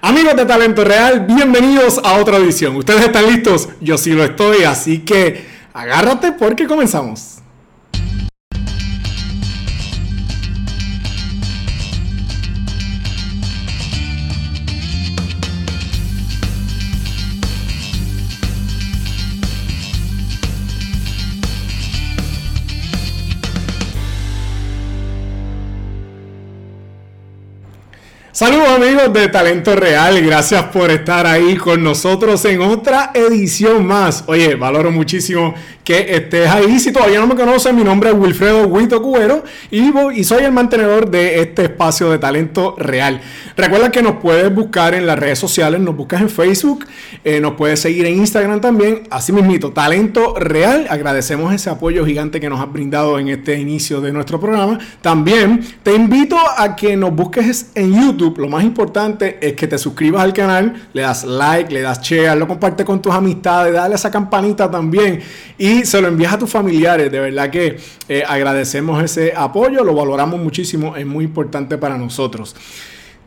Amigos de Talento Real, bienvenidos a otra edición. ¿Ustedes están listos? Yo sí lo estoy, así que agárrate porque comenzamos. Saludos amigos de Talento Real, gracias por estar ahí con nosotros en otra edición más. Oye, valoro muchísimo que estés ahí. Si todavía no me conoces, mi nombre es Wilfredo Huito Cubero y, soy el mantenedor de este espacio de Talento Real. Recuerda que nos puedes buscar en las redes sociales, nos buscas en Facebook, eh, nos puedes seguir en Instagram también, así mismito, Talento Real. Agradecemos ese apoyo gigante que nos has brindado en este inicio de nuestro programa. También te invito a que nos busques en YouTube. Lo más importante es que te suscribas al canal, le das like, le das share, lo compartes con tus amistades, dale esa campanita también se lo envías a tus familiares. De verdad que eh, agradecemos ese apoyo, lo valoramos muchísimo, es muy importante para nosotros.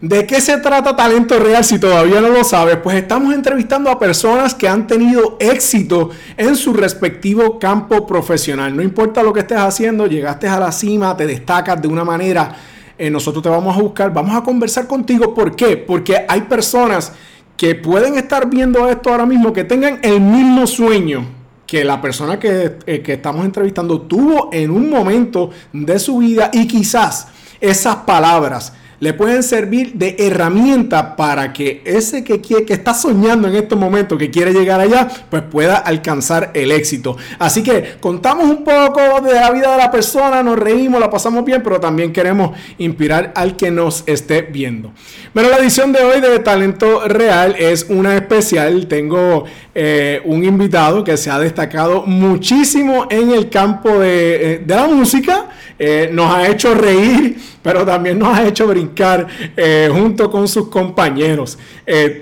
¿De qué se trata Talento Real si todavía no lo sabes? Pues estamos entrevistando a personas que han tenido éxito en su respectivo campo profesional. No importa lo que estés haciendo, llegaste a la cima, te destacas de una manera, eh, nosotros te vamos a buscar, vamos a conversar contigo. ¿Por qué? Porque hay personas que pueden estar viendo esto ahora mismo, que tengan el mismo sueño que la persona que, eh, que estamos entrevistando tuvo en un momento de su vida y quizás esas palabras le pueden servir de herramienta para que ese que, quiere, que está soñando en estos momentos, que quiere llegar allá, pues pueda alcanzar el éxito. Así que contamos un poco de la vida de la persona, nos reímos, la pasamos bien, pero también queremos inspirar al que nos esté viendo. Bueno, la edición de hoy de Talento Real es una especial. Tengo eh, un invitado que se ha destacado muchísimo en el campo de, eh, la música. Eh, nos ha hecho reír, pero también nos ha hecho brincar junto con sus compañeros.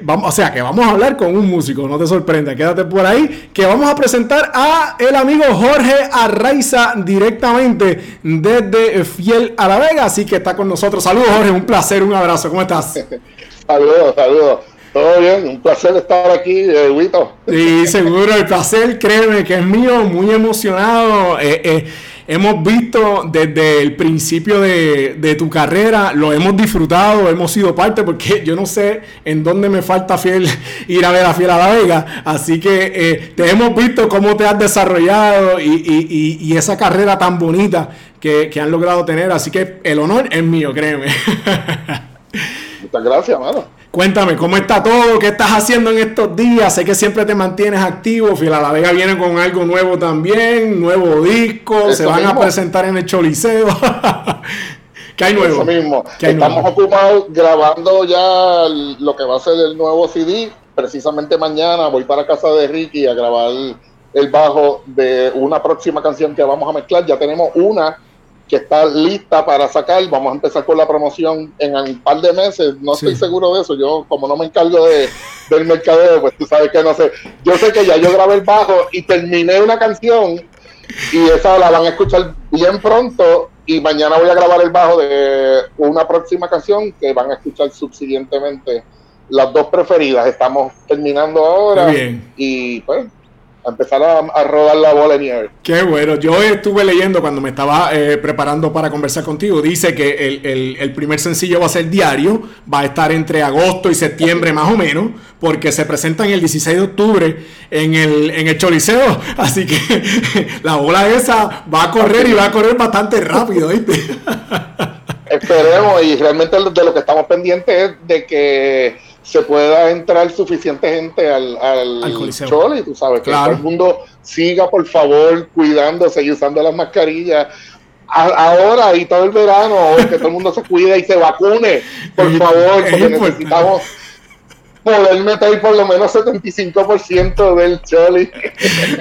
vamos, o sea, que vamos a hablar con un músico, no te sorprenda, quédate por ahí, que vamos a presentar a el amigo Jorge Arraiza directamente desde Fiel a la Vega, así que está con nosotros. Saludos Jorge, un placer, un abrazo, ¿cómo estás? saludos, saludos. Todo bien, un placer estar aquí, eh. Sí, seguro, el placer, créeme que es mío, muy emocionado. Eh, eh, hemos visto desde el principio de, tu carrera, lo hemos disfrutado, hemos sido parte, porque yo no sé en dónde me falta fiel ir a ver a Fiel a la Vega. Así que te hemos visto cómo te has desarrollado y, esa carrera tan bonita que, que han logrado tener. Así que el honor es mío, créeme. Muchas gracias, mano. Cuéntame, ¿cómo está todo? ¿Qué estás haciendo en estos días? Sé que siempre te mantienes activo. Fila La Vega viene con algo nuevo también, nuevo disco, se van a presentar en el Choliseo. ¿Qué hay nuevo? Eso mismo. Estamos ocupados grabando ya lo que va a ser el nuevo CD. Precisamente mañana voy para casa de Ricky a grabar el bajo de una próxima canción que vamos a mezclar. Ya tenemos una que está lista para sacar. Vamos a empezar con la promoción en un par de meses. No estoy seguro de eso. Yo, como no me encargo de, del mercadeo, pues tú sabes que no sé. Yo sé que ya yo grabé el bajo y terminé una canción y esa la van a escuchar bien pronto. Y mañana voy a grabar el bajo de una próxima canción que van a escuchar subsiguientemente las dos preferidas. Estamos terminando ahora. Y pues empezar a, rodar la bola de nieve. Qué bueno. Yo estuve leyendo cuando me estaba eh, preparando para conversar contigo. Dice que el, primer sencillo va a ser diario. Va a estar entre agosto y septiembre más o menos. Porque se presenta en el 16 de octubre en el, en el Choliseo. Así que la bola esa va a correr y va a correr bastante rápido. Esperemos. Y realmente de lo que estamos pendientes es de que se pueda entrar suficiente gente al, al, al tú sabes, que todo el mundo siga por favor cuidándose y usando las mascarillas. ahora y todo el verano, que todo el mundo se cuide y se vacune, por favor, porque necesitamos poder meter por lo menos 75% del choli.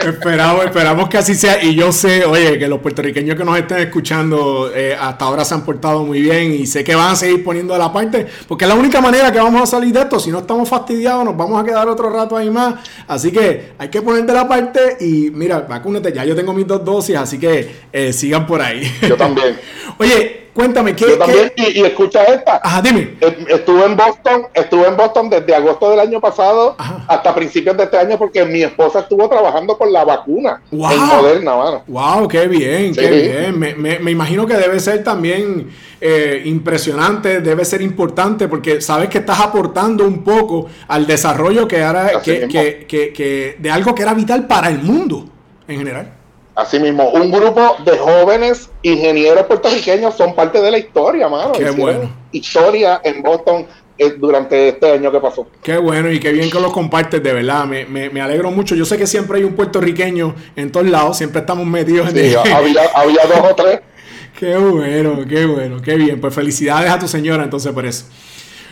esperamos, esperamos que así sea. Y yo sé, oye, que los puertorriqueños que nos estén escuchando eh, hasta ahora se han portado muy bien y sé que van a seguir poniendo de la parte, porque es la única manera que vamos a salir de esto. Si no estamos fastidiados, nos vamos a quedar otro rato ahí más. Así que hay que poner de la parte y mira, vacúnate. Ya yo tengo mis dos dosis, así que eh, sigan por ahí. Yo también. oye, Cuéntame, ¿qué? Yo también, Y, escucha esta. Ajá, dime. Estuve en Boston, estuve en Boston desde agosto del año pasado hasta principios de este año porque mi esposa estuvo trabajando con la vacuna wow. en Moderna, mano. Wow, qué bien, qué bien. Me, me, me, imagino que debe ser también eh, impresionante, debe ser importante porque sabes que estás aportando un poco al desarrollo que era que, que, que, de algo que era vital para el mundo en general. Asimismo, un grupo de jóvenes ingenieros puertorriqueños son parte de la historia, mano. Qué bueno. Historia en Boston eh, durante este año que pasó. Qué bueno y qué bien que lo compartes, de verdad. Me, me, alegro mucho. Yo sé que siempre hay un puertorriqueño en todos lados, siempre estamos metidos en. había, había dos o tres. Qué bueno, qué bueno, qué bien. Pues felicidades a tu señora entonces por eso.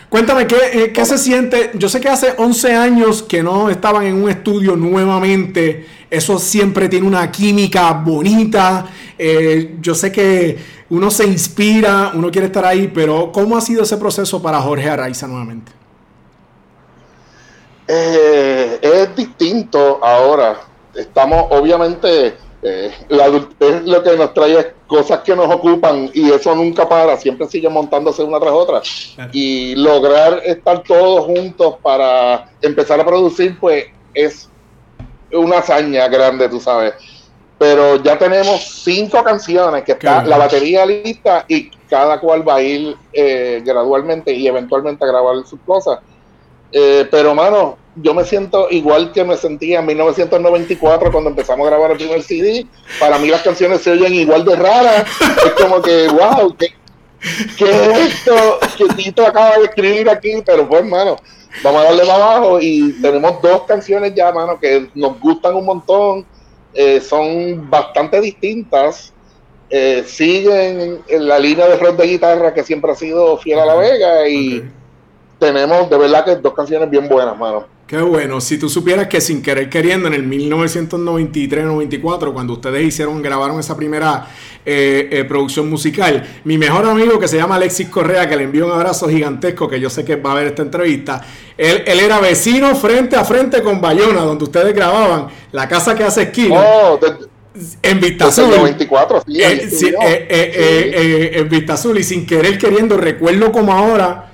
Cuéntame, ¿qué, eh, ¿qué, se siente? Yo sé que hace 11 años que no estaban en un estudio nuevamente. Eso siempre tiene una química bonita. Eh, yo sé que uno se inspira, uno quiere estar ahí, pero ¿cómo ha sido ese proceso para Jorge Araiza nuevamente? Eh, es distinto ahora. Estamos, obviamente, eh, la adultez lo que nos trae cosas que nos ocupan y eso nunca para, siempre sigue montándose una tras otra. Y lograr estar todos juntos para empezar a producir, pues es una hazaña grande, tú sabes. Pero ya tenemos cinco canciones que está la batería lista y cada cual va a ir eh, gradualmente y eventualmente a grabar sus cosas. Eh, pero, mano, yo me siento igual que me sentía en 1994 cuando empezamos a grabar el primer CD. Para mí las canciones se oyen igual de raras. Es como que, wow, ¿qué, es esto que Tito acaba de escribir aquí? Pero pues, mano, vamos a darle para abajo y tenemos dos canciones ya, mano, que nos gustan un montón. Eh, son bastante distintas. Eh, siguen en la línea de rock de guitarra que siempre ha sido fiel a la Vega y tenemos de verdad que dos canciones bien buenas, mano. Qué bueno, si tú supieras que sin querer queriendo en el 1993-94, cuando ustedes hicieron, grabaron esa primera eh, eh, producción musical, mi mejor amigo que se llama Alexis Correa, que le envió un abrazo gigantesco, que yo sé que va a ver esta entrevista, él, era vecino frente a frente con Bayona, donde ustedes grababan, la casa que hace esquina. Oh, en Vista Azul. 94, sí, eh, en Vista Azul y sin querer queriendo, recuerdo como ahora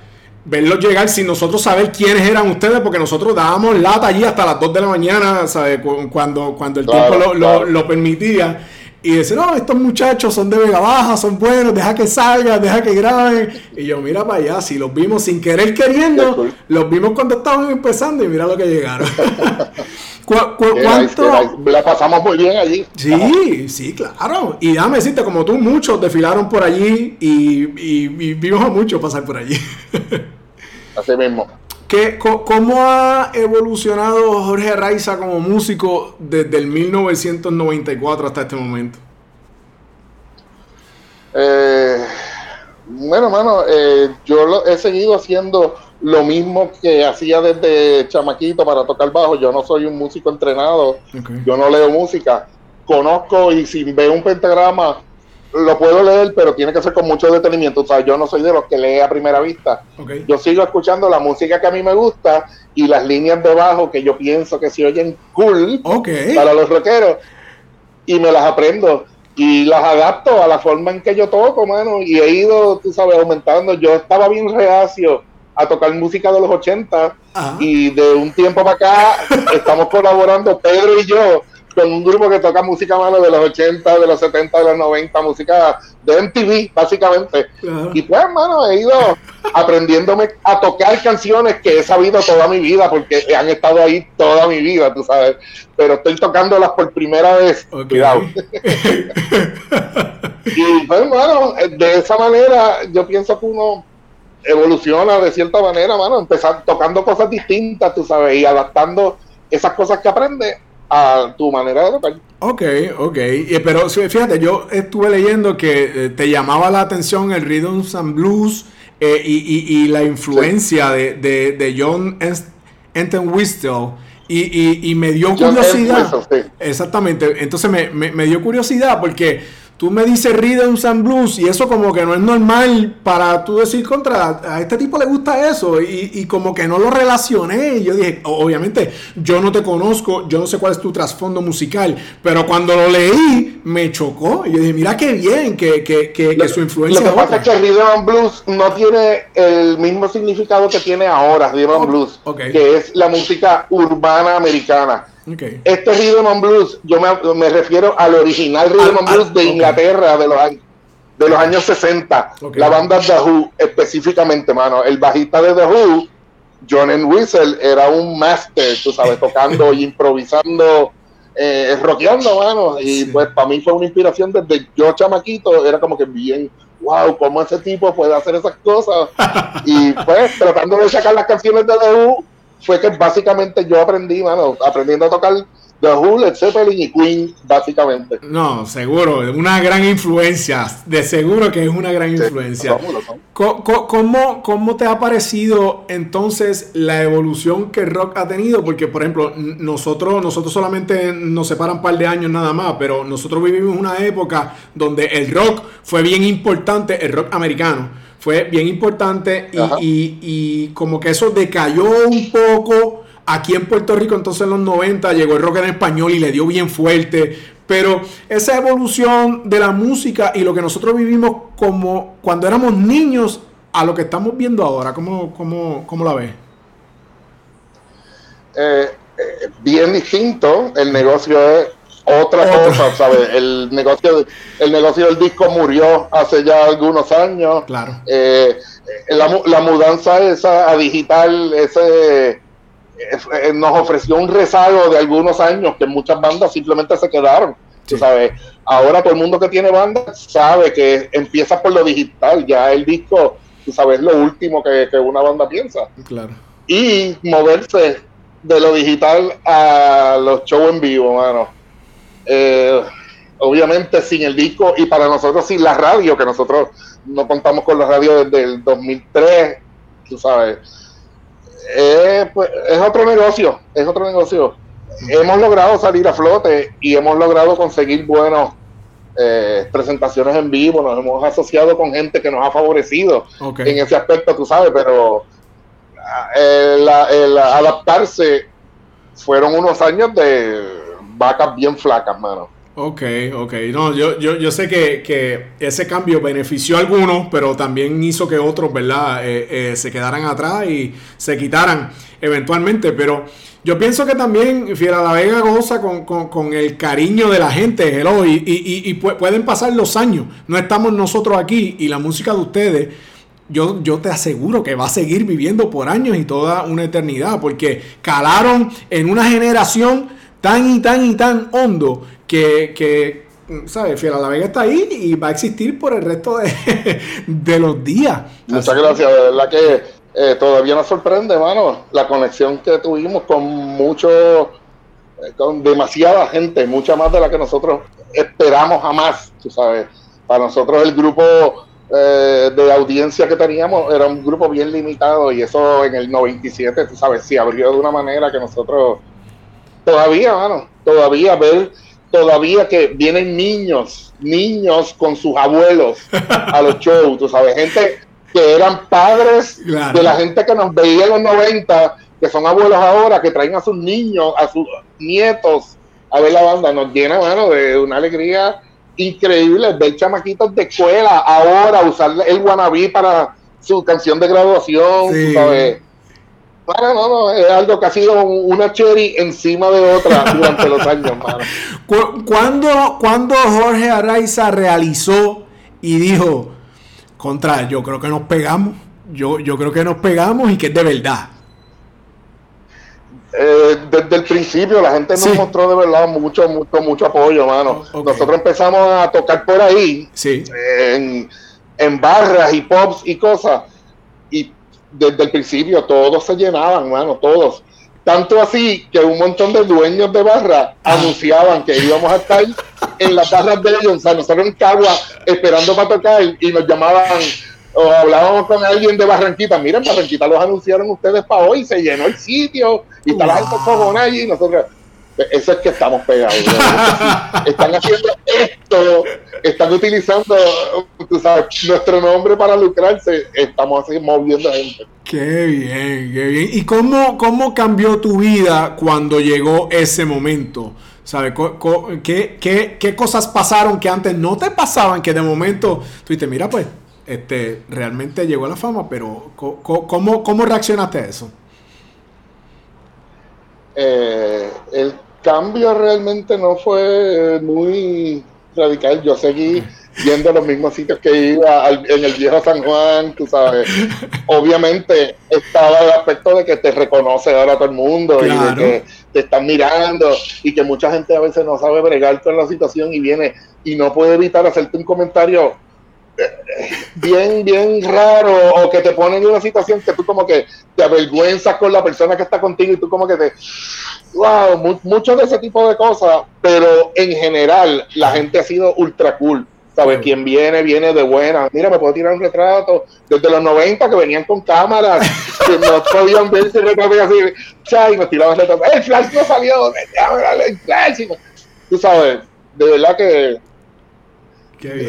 verlos llegar sin nosotros saber quiénes eran ustedes, porque nosotros dábamos lata allí hasta las 2 de la mañana, ¿sabes? Cuando, cuando el tiempo lo, permitía. Y dice, no, estos muchachos son de Vega Baja, son buenos, deja que salgan, deja que graben. Y yo, mira para allá, si los vimos sin querer queriendo, los vimos cuando estaban empezando y mira lo que llegaron. ¿Cuánto? La pasamos muy bien allí. Sí, sí, claro. Y déjame decirte, como tú, muchos desfilaron por allí y, y vimos a muchos pasar por allí. Así mismo. ¿Qué, ¿Cómo ha evolucionado Jorge Araiza como músico desde el 1994 hasta este momento? Eh, bueno, mano, eh, yo lo, he seguido haciendo lo mismo que hacía desde chamaquito para tocar bajo. Yo no soy un músico entrenado, yo no leo música. Conozco y si veo un pentagrama lo puedo leer, pero tiene que ser con mucho detenimiento. O sea, yo no soy de los que lee a primera vista. Yo sigo escuchando la música que a mí me gusta y las líneas de bajo que yo pienso que se oyen cool para los rockeros y me las aprendo y las adapto a la forma en que yo toco, mano. Y he ido, tú sabes, aumentando. Yo estaba bien reacio a tocar música de los 80 y de un tiempo para acá estamos colaborando Pedro y yo con un grupo que toca música mano de los 80, de los 70, de los 90, música de MTV, básicamente. Y pues, hermano, he ido aprendiéndome a tocar canciones que he sabido toda mi vida, porque han estado ahí toda mi vida, tú sabes. Pero estoy tocándolas por primera vez. Cuidado. y pues, hermano, de esa manera, yo pienso que uno evoluciona de cierta manera, mano, empezar tocando cosas distintas, tú sabes, y adaptando esas cosas que aprende a tu manera de tocar. Ok, ok. Pero fíjate, yo estuve leyendo que eh, te llamaba la atención el rhythm and blues eh, y, la influencia de, de, John Entwistle. Y, y, me dio curiosidad. Exactamente. Entonces me, me, dio curiosidad porque tú me dices Rhythm and Blues y eso como que no es normal para tú decir contra, a este tipo le gusta eso y, como que no lo relacioné. Y yo dije, obviamente, yo no te conozco, yo no sé cuál es tu trasfondo musical, pero cuando lo leí me chocó. Y yo dije, mira qué bien que, que, que, su influencia. Lo que pasa es que Rhythm and Blues no tiene el mismo significado que tiene ahora, Rhythm and Blues, que es la música urbana americana este Rhythm and Blues, yo me, refiero al original Rhythm and Blues de Inglaterra de los años de los años 60, la banda The Who específicamente, mano, el bajista de The Who, John Whistle, era un máster, tú sabes, tocando y improvisando, eh, rockeando, mano, y pues para mí fue una inspiración desde yo chamaquito, era como que bien, wow, cómo ese tipo puede hacer esas cosas, y pues tratando de sacar las canciones de The Who, fue que básicamente yo aprendí, mano, aprendiendo a tocar The Who, Led Zeppelin y Queen, básicamente. No, seguro, una gran influencia, de seguro que es una gran influencia. ¿Cómo, ¿Cómo, te ha parecido entonces la evolución que el rock ha tenido? Porque, por ejemplo, nosotros, nosotros solamente nos separan un par de años nada más, pero nosotros vivimos una época donde el rock fue bien importante, el rock americano fue bien importante y, como que eso decayó un poco. Aquí en Puerto Rico entonces en los 90 llegó el rock en español y le dio bien fuerte. Pero esa evolución de la música y lo que nosotros vivimos como cuando éramos niños a lo que estamos viendo ahora, ¿cómo, cómo, cómo la ves? Eh, eh, bien distinto. El negocio es otra cosa, ¿sabes? El negocio, el negocio del disco murió hace ya algunos años. Claro. Eh, la, mudanza esa a digital, ese eh, nos ofreció un rezago de algunos años que muchas bandas simplemente se quedaron. ¿sabes? Ahora todo el mundo que tiene banda sabe que empieza por lo digital, ya el disco, tú sabes, lo último que, que una banda piensa. Claro. Y moverse de lo digital a los shows en vivo, mano eh, obviamente sin el disco y para nosotros sin la radio, que nosotros no contamos con la radio desde el 2003, tú sabes. Eh, pues, es otro negocio, es otro negocio. Hemos logrado salir a flote y hemos logrado conseguir buenas eh, presentaciones en vivo, nos hemos asociado con gente que nos ha favorecido en ese aspecto, tú sabes, pero el adaptarse fueron unos años de vacas bien flacas, mano. Ok, ok. No, yo, yo, yo sé que, ese cambio benefició a algunos, pero también hizo que otros, ¿verdad?, eh, eh, se quedaran atrás y se quitaran eventualmente. Pero yo pienso que también Fiera La Vega goza con, el cariño de la gente, hello, y, y, y, pueden pasar los años. No estamos nosotros aquí y la música de ustedes. Yo, yo, te aseguro que va a seguir viviendo por años y toda una eternidad, porque calaron en una generación tan y tan y tan hondo que, que ¿sabes? Fiel a la Vega está ahí y va a existir por el resto de, de los días. Muchas gracias, de verdad que eh, todavía nos sorprende, mano, la conexión que tuvimos con mucho, eh, con demasiada gente, mucha más de la que nosotros esperamos jamás, tú sabes. Para nosotros el grupo eh, de audiencia que teníamos era un grupo bien limitado y eso en el 97, tú sabes, se abrió de una manera que nosotros Todavía, mano, todavía ver, todavía que vienen niños, niños con sus abuelos a los shows, tú sabes, gente que eran padres de la gente que nos veía en los 90, que son abuelos ahora, que traen a sus niños, a sus nietos a ver la banda, nos llena, mano, de una alegría increíble ver chamaquitos de escuela ahora usar el wannabe para su canción de graduación, tú sabes no, no, no, es algo que ha sido una cherry encima de otra durante los años, mano. ¿Cuándo, Jorge Araiza realizó y dijo, contra, yo creo que nos pegamos, yo, yo creo que nos pegamos y que es de verdad? Eh, desde el principio la gente nos mostró de verdad mucho, mucho, mucho apoyo, mano. Nosotros empezamos a tocar por ahí, sí. en, en barras y pops y cosas, y desde el principio todos se llenaban, mano, todos. Tanto así que un montón de dueños de barra anunciaban que íbamos a estar en las barras de ellos, o sea, nosotros en Cagua esperando para tocar y nos llamaban o hablábamos con alguien de Barranquita, miren, Barranquita los anunciaron ustedes para hoy, se llenó el sitio y está la gente allí y nosotros, Eso es que estamos pegados. están haciendo esto, están utilizando tú sabes, nuestro nombre para lucrarse, estamos así moviendo gente. Qué bien, qué bien. ¿Y cómo, cómo cambió tu vida cuando llegó ese momento? ¿Sabes? ¿Qué, qué, qué cosas pasaron que antes no te pasaban? Que de momento tú dices, mira, pues, este, realmente llegó a la fama, pero ¿cómo, cómo reaccionaste a eso? Eh, el cambio realmente no fue muy radical. Yo seguí yendo a los mismos sitios que iba en el viejo San Juan, tú sabes. Obviamente estaba el aspecto de que te reconoce ahora todo el mundo y de que te están mirando y que mucha gente a veces no sabe bregar con la situación y viene y no puede evitar hacerte un comentario bien, bien raro o que te ponen en una situación que tú como que te avergüenzas con la persona que está contigo y tú como que te... Wow, mucho de ese tipo de cosas, pero en general la gente ha sido ultra cool. ¿Sabes? Quien viene, viene de buena. Mira, me puedo tirar un retrato. Desde los 90 que venían con cámaras, que no podían ver ese retrato y así, chay, me tiraban el retrato. El flash no salió, el flash. Tú sabes, de verdad que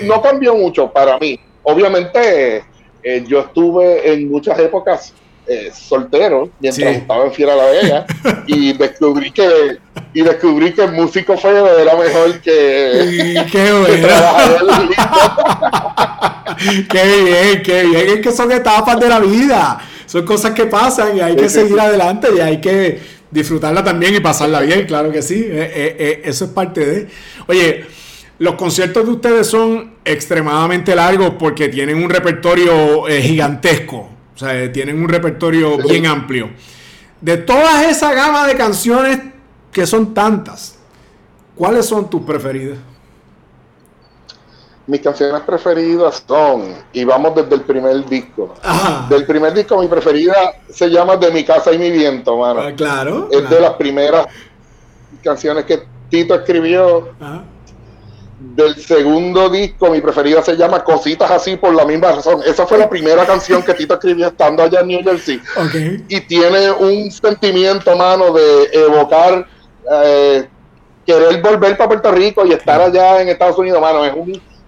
no cambió mucho para mí. Obviamente, eh, yo estuve en muchas épocas eh, soltero mientras estaba en Fiera La Vega y descubrí que y descubrí que el músico feo era mejor que, qué bueno. qué bien, qué bien. Es que son etapas de la vida. Son cosas que pasan y hay que seguir adelante y hay que disfrutarla también y pasarla bien, claro que sí. Eh, eso es parte de. Oye, los conciertos de ustedes son extremadamente largos porque tienen un repertorio eh, gigantesco. O sea, tienen un repertorio bien amplio. De todas esa gama de canciones que son tantas, ¿cuáles son tus preferidas? Mis canciones preferidas son, y vamos desde el primer disco. Del primer disco, mi preferida se llama De mi casa y mi viento, mano. Ah, claro. Es de las primeras canciones que Tito escribió. Ajá del segundo disco, mi preferida se llama Cositas así por la misma razón. Esa fue la primera canción que Tito escribió estando allá en New Jersey. Y tiene un sentimiento, mano, de evocar, eh, querer volver para Puerto Rico y estar allá en Estados Unidos, mano. Es,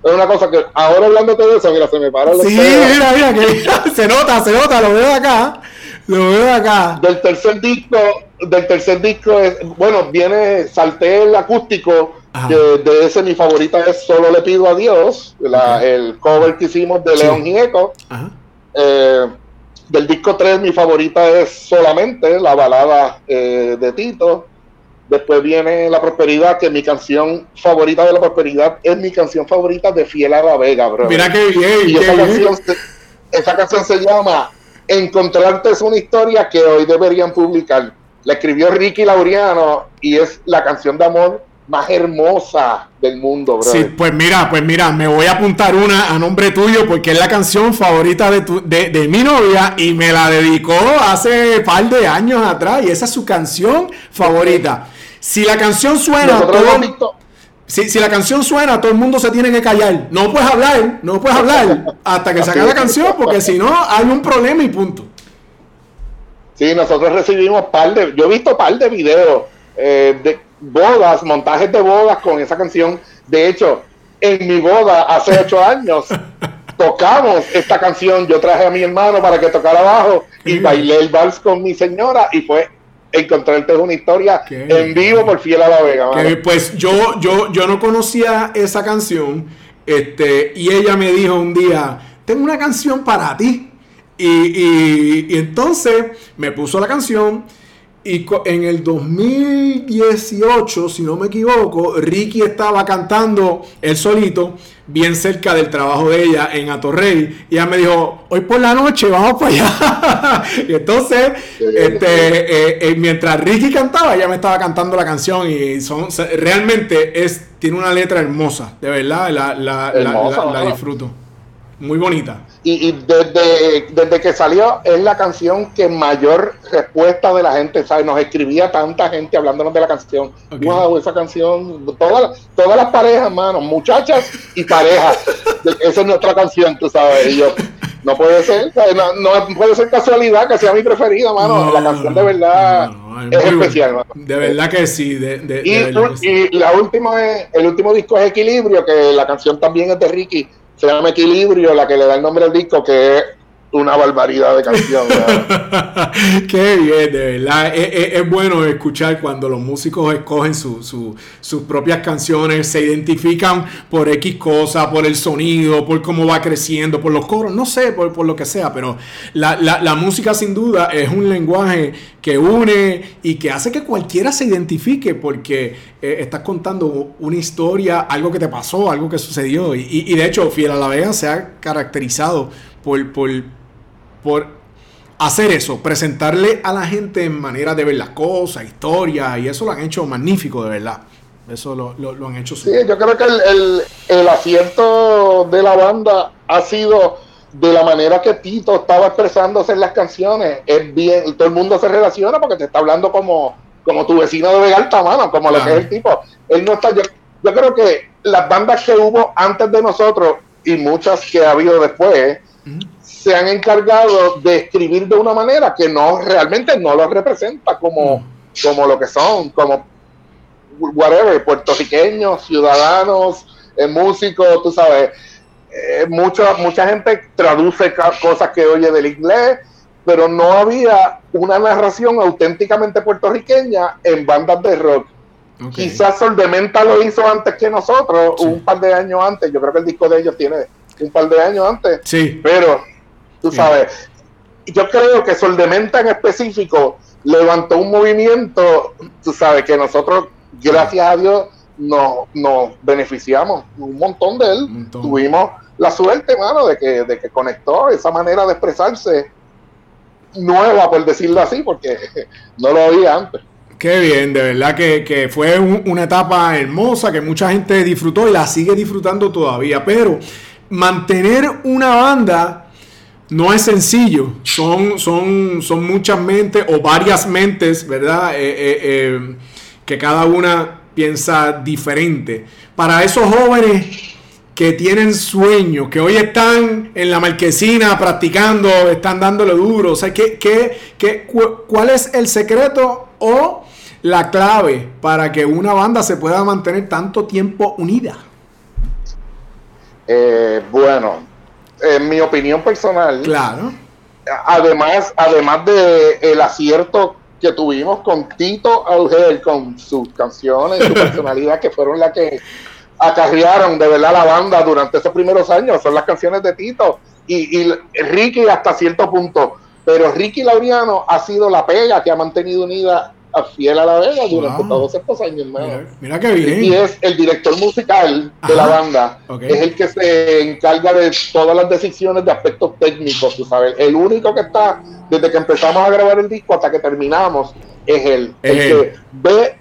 una cosa que ahora hablándote de eso, mira, se me para el Sí, mira, mira, que se nota, se nota, lo veo acá. Lo veo acá. Del tercer disco, del tercer disco, es, bueno, viene Salté el acústico de, ese mi favorita es Solo le pido a Dios, el cover que hicimos de León Gieco. Eh, del disco 3 mi favorita es Solamente, la balada eh, de Tito. Después viene La Prosperidad, que mi canción favorita de La Prosperidad es mi canción favorita de Fiel a la Vega, bro. Mira qué bien. Y esa, Canción se, esa canción se llama Encontrarte es una historia que hoy deberían publicar. La escribió Ricky Laureano y es la canción de amor más hermosa del mundo, bro. Sí, pues mira, pues mira, me voy a apuntar una a nombre tuyo porque es la canción favorita de, tu, de, mi novia y me la dedicó hace par de años atrás y esa es su canción favorita. Si la canción suena, todo, si, si, la canción suena, todo el mundo se tiene que callar. No puedes hablar, no puedes hablar hasta que saque la canción porque si no hay un problema y punto. Sí, nosotros recibimos par de, yo he visto par de videos eh, de bodas, montajes de bodas con esa canción. De hecho, en mi boda hace ocho años tocamos esta canción. Yo traje a mi hermano para que tocara abajo y bailé el vals con mi señora y fue encontrarte una historia en vivo por Fiel a la Vega. Pues yo, yo, yo no conocía esa canción este, y ella me dijo un día, tengo una canción para ti. y, y entonces me puso la canción y en el 2018, si no me equivoco, Ricky estaba cantando él solito, bien cerca del trabajo de ella en Atorrey. Y ella me dijo, hoy por la noche vamos para allá. y entonces, este, eh, eh, mientras Ricky cantaba, ella me estaba cantando la canción. Y son realmente es, tiene una letra hermosa, de verdad, la, la, la disfruto. Muy bonita y, desde, desde, que salió es la canción que mayor respuesta de la gente, ¿sabes? Nos escribía tanta gente hablándonos de la canción. Wow, esa canción, todas, todas las parejas, hermano, muchachas y parejas. esa es nuestra canción, tú sabes. Y yo, no puede ser, no, puede ser casualidad que sea mi preferida, mano. la canción de verdad es, especial, mano. De verdad que sí. De, y, la última es, el último disco es Equilibrio, que la canción también es de Ricky, se llama Equilibrio, la que le da el nombre al disco, que es una barbaridad de canción. Qué bien, de verdad. Es, bueno escuchar cuando los músicos escogen sus propias canciones, se identifican por X cosa, por el sonido, por cómo va creciendo, por los coros, no sé, por, lo que sea, pero la, música sin duda es un lenguaje que une y que hace que cualquiera se identifique porque eh, estás contando una historia, algo que te pasó, algo que sucedió. Y, y de hecho, Fiel a la Vega se ha caracterizado por, por por hacer eso, presentarle a la gente en manera de ver las cosas, historias, y eso lo han hecho magnífico, de verdad. Eso lo, han hecho. Sí, yo creo que el, el, acierto de la banda ha sido de la manera que Tito estaba expresándose en las canciones. Es bien, todo el mundo se relaciona porque te está hablando como, como tu vecino de alta mano, como lo que es el tipo. Él no está, yo, creo que las bandas que hubo antes de nosotros y muchas que ha habido después, se han encargado de escribir de una manera que no realmente no los representa como, como lo que son, como whatever, puertorriqueños, ciudadanos, eh, músicos, tú sabes. Eh, mucha, mucha gente traduce cosas que oye del inglés, pero no había una narración auténticamente puertorriqueña en bandas de rock. Quizás Sol de Menta lo hizo antes que nosotros, un par de años antes. Yo creo que el disco de ellos tiene un par de años antes. Sí. Pero Tú sabes, yo creo que Soldementa en específico levantó un movimiento, tú sabes, que nosotros, gracias a Dios, nos, nos beneficiamos. Un montón de él. Tuvimos la suerte, mano, de que, de que conectó esa manera de expresarse nueva, por decirlo así, porque no lo había antes. Qué bien, de verdad que, que fue una etapa hermosa que mucha gente disfrutó y la sigue disfrutando todavía, pero mantener una banda no es sencillo, son, son, son muchas mentes o varias mentes, ¿verdad? Eh, eh, eh, que cada una piensa diferente. Para esos jóvenes que tienen sueños, que hoy están en la marquesina practicando, están dándole duro, o sea, ¿qué, qué, qué, ¿cuál es el secreto o la clave para que una banda se pueda mantener tanto tiempo unida? bueno, en mi opinión personal. Claro. Además, además de el acierto que tuvimos con Tito Auger, con sus canciones, su personalidad, que fueron las que acarrearon de verdad la banda durante esos primeros años, son las canciones de Tito y, y Ricky hasta cierto punto. Pero Ricky Laureano ha sido la pega que ha mantenido unida fiel a la Vega durante todos estos años, hermano. Mira, qué bien. Y es el director musical de la banda. Es el que se encarga de todas las decisiones de aspectos técnicos, tú sabes. El único que está, desde que empezamos a grabar el disco hasta que terminamos, es él. el que ve,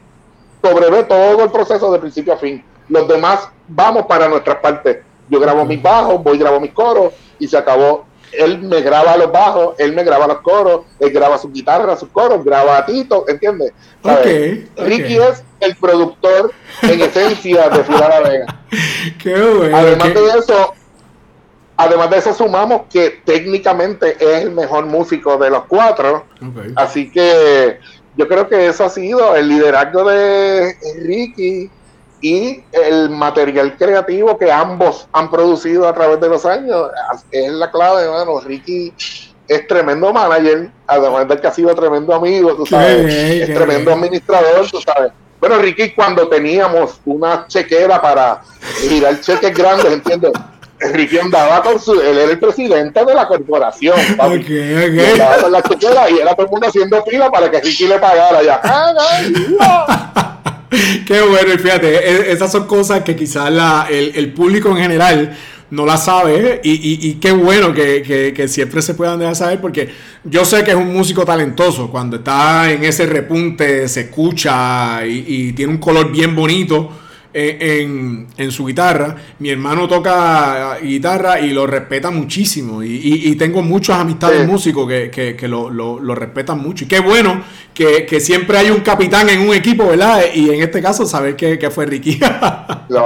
sobrevé todo el proceso de principio a fin. Los demás vamos para nuestras partes. Yo grabo mis bajos, voy grabo mis coros y se acabó él me graba los bajos, él me graba los coros, él graba su guitarra, sus coros, graba a Tito, ¿entiendes? Ricky es el productor en esencia de Ciudad La Vega. Qué bueno, además de eso, además de eso sumamos que técnicamente es el mejor músico de los cuatro. Así que yo creo que eso ha sido el liderazgo de Ricky y el material creativo que ambos han producido a través de los años es la clave, hermano. Ricky es tremendo manager, además de que ha sido tremendo amigo, tú sabes, es tremendo administrador, tú sabes. Bueno, Ricky, cuando teníamos una chequera para girar cheques grandes, ¿entiendes? Ricky andaba con su, él era el presidente de la corporación. Andaba con la chequera y era todo el mundo haciendo fila para que Ricky le pagara ya. Qué bueno, y fíjate, e, esas son cosas que quizás el, público en general no la sabe y, qué bueno que, siempre se puedan dejar saber porque yo sé que es un músico talentoso, cuando está en ese repunte se escucha y tiene un color bien bonito en, su guitarra. Mi hermano toca guitarra y lo respeta muchísimo. Y, tengo muchos amistades músicos que, lo, respetan mucho. Y qué bueno que, siempre hay un capitán en un equipo, ¿verdad? Y en este caso, saber que, fue Ricky. lo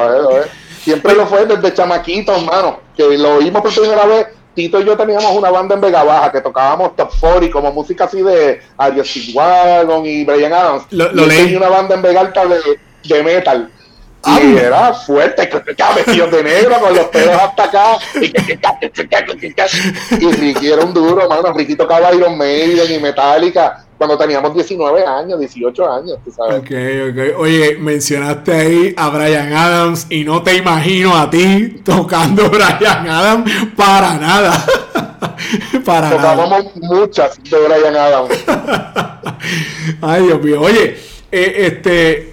Siempre lo fue desde chamaquito, hermano. Que lo oímos por primera vez Tito y yo teníamos una banda en Vega Baja que tocábamos top 40 como música así de Arias Wagon y Brian Adams. Lo, lo y una banda en Vega Alta de, de metal. Y era fuerte, vestido de negro con los pelos hasta acá. Y Ricky era un duro, mano. Ricky tocaba Iron Maiden y Metallica cuando teníamos 19 años, 18 años, tú sabes. Ok, ok. Oye, mencionaste ahí a Brian Adams y no te imagino a ti tocando Brian Adams para nada. para Tocábamos muchas de Brian Adams. Ay, Dios mío. Oye, eh, este.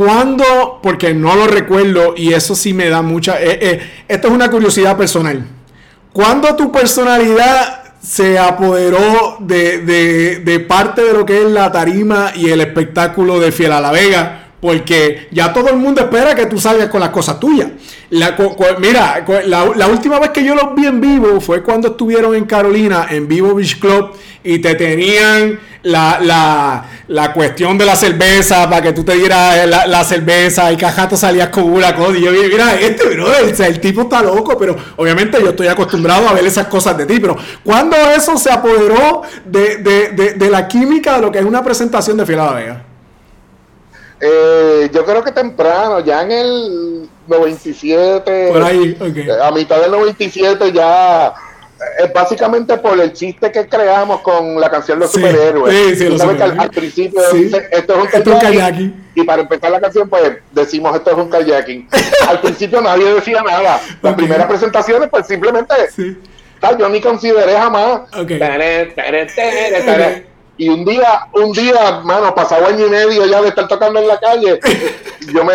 ¿Cuándo? Porque no lo recuerdo y eso sí me da mucha. Eh, eh, esto es una curiosidad personal. ¿Cuándo tu personalidad se apoderó de, parte de lo que es la tarima y el espectáculo de Fiel a la Vega, porque ya todo el mundo espera que tú salgas con las cosas tuyas. La, mira, la, última vez que yo los vi en vivo fue cuando estuvieron en Carolina, en Vivo Beach Club, y te tenían la, cuestión de la cerveza para que tú te dieras la, cerveza y cajato salías con una cosa. Y yo mira, este el tipo está loco, pero obviamente yo estoy acostumbrado a ver esas cosas de ti. Pero cuando eso se apoderó de, la química de lo que es una presentación de Fiel a la Vega? Eh, yo creo que temprano, ya en el 97. Por ahí, A mitad del 97 ya. Es básicamente por el chiste que creamos con la canción Los Superhéroes. Sí, sí, al, principio esto es un kayaking, Y para empezar la canción, pues decimos esto es un kayaking. al principio nadie decía nada. Las primeras presentaciones, pues simplemente. Yo ni consideré jamás. Y un día, un día, mano, pasado año y medio ya de estar tocando en la calle, yo me,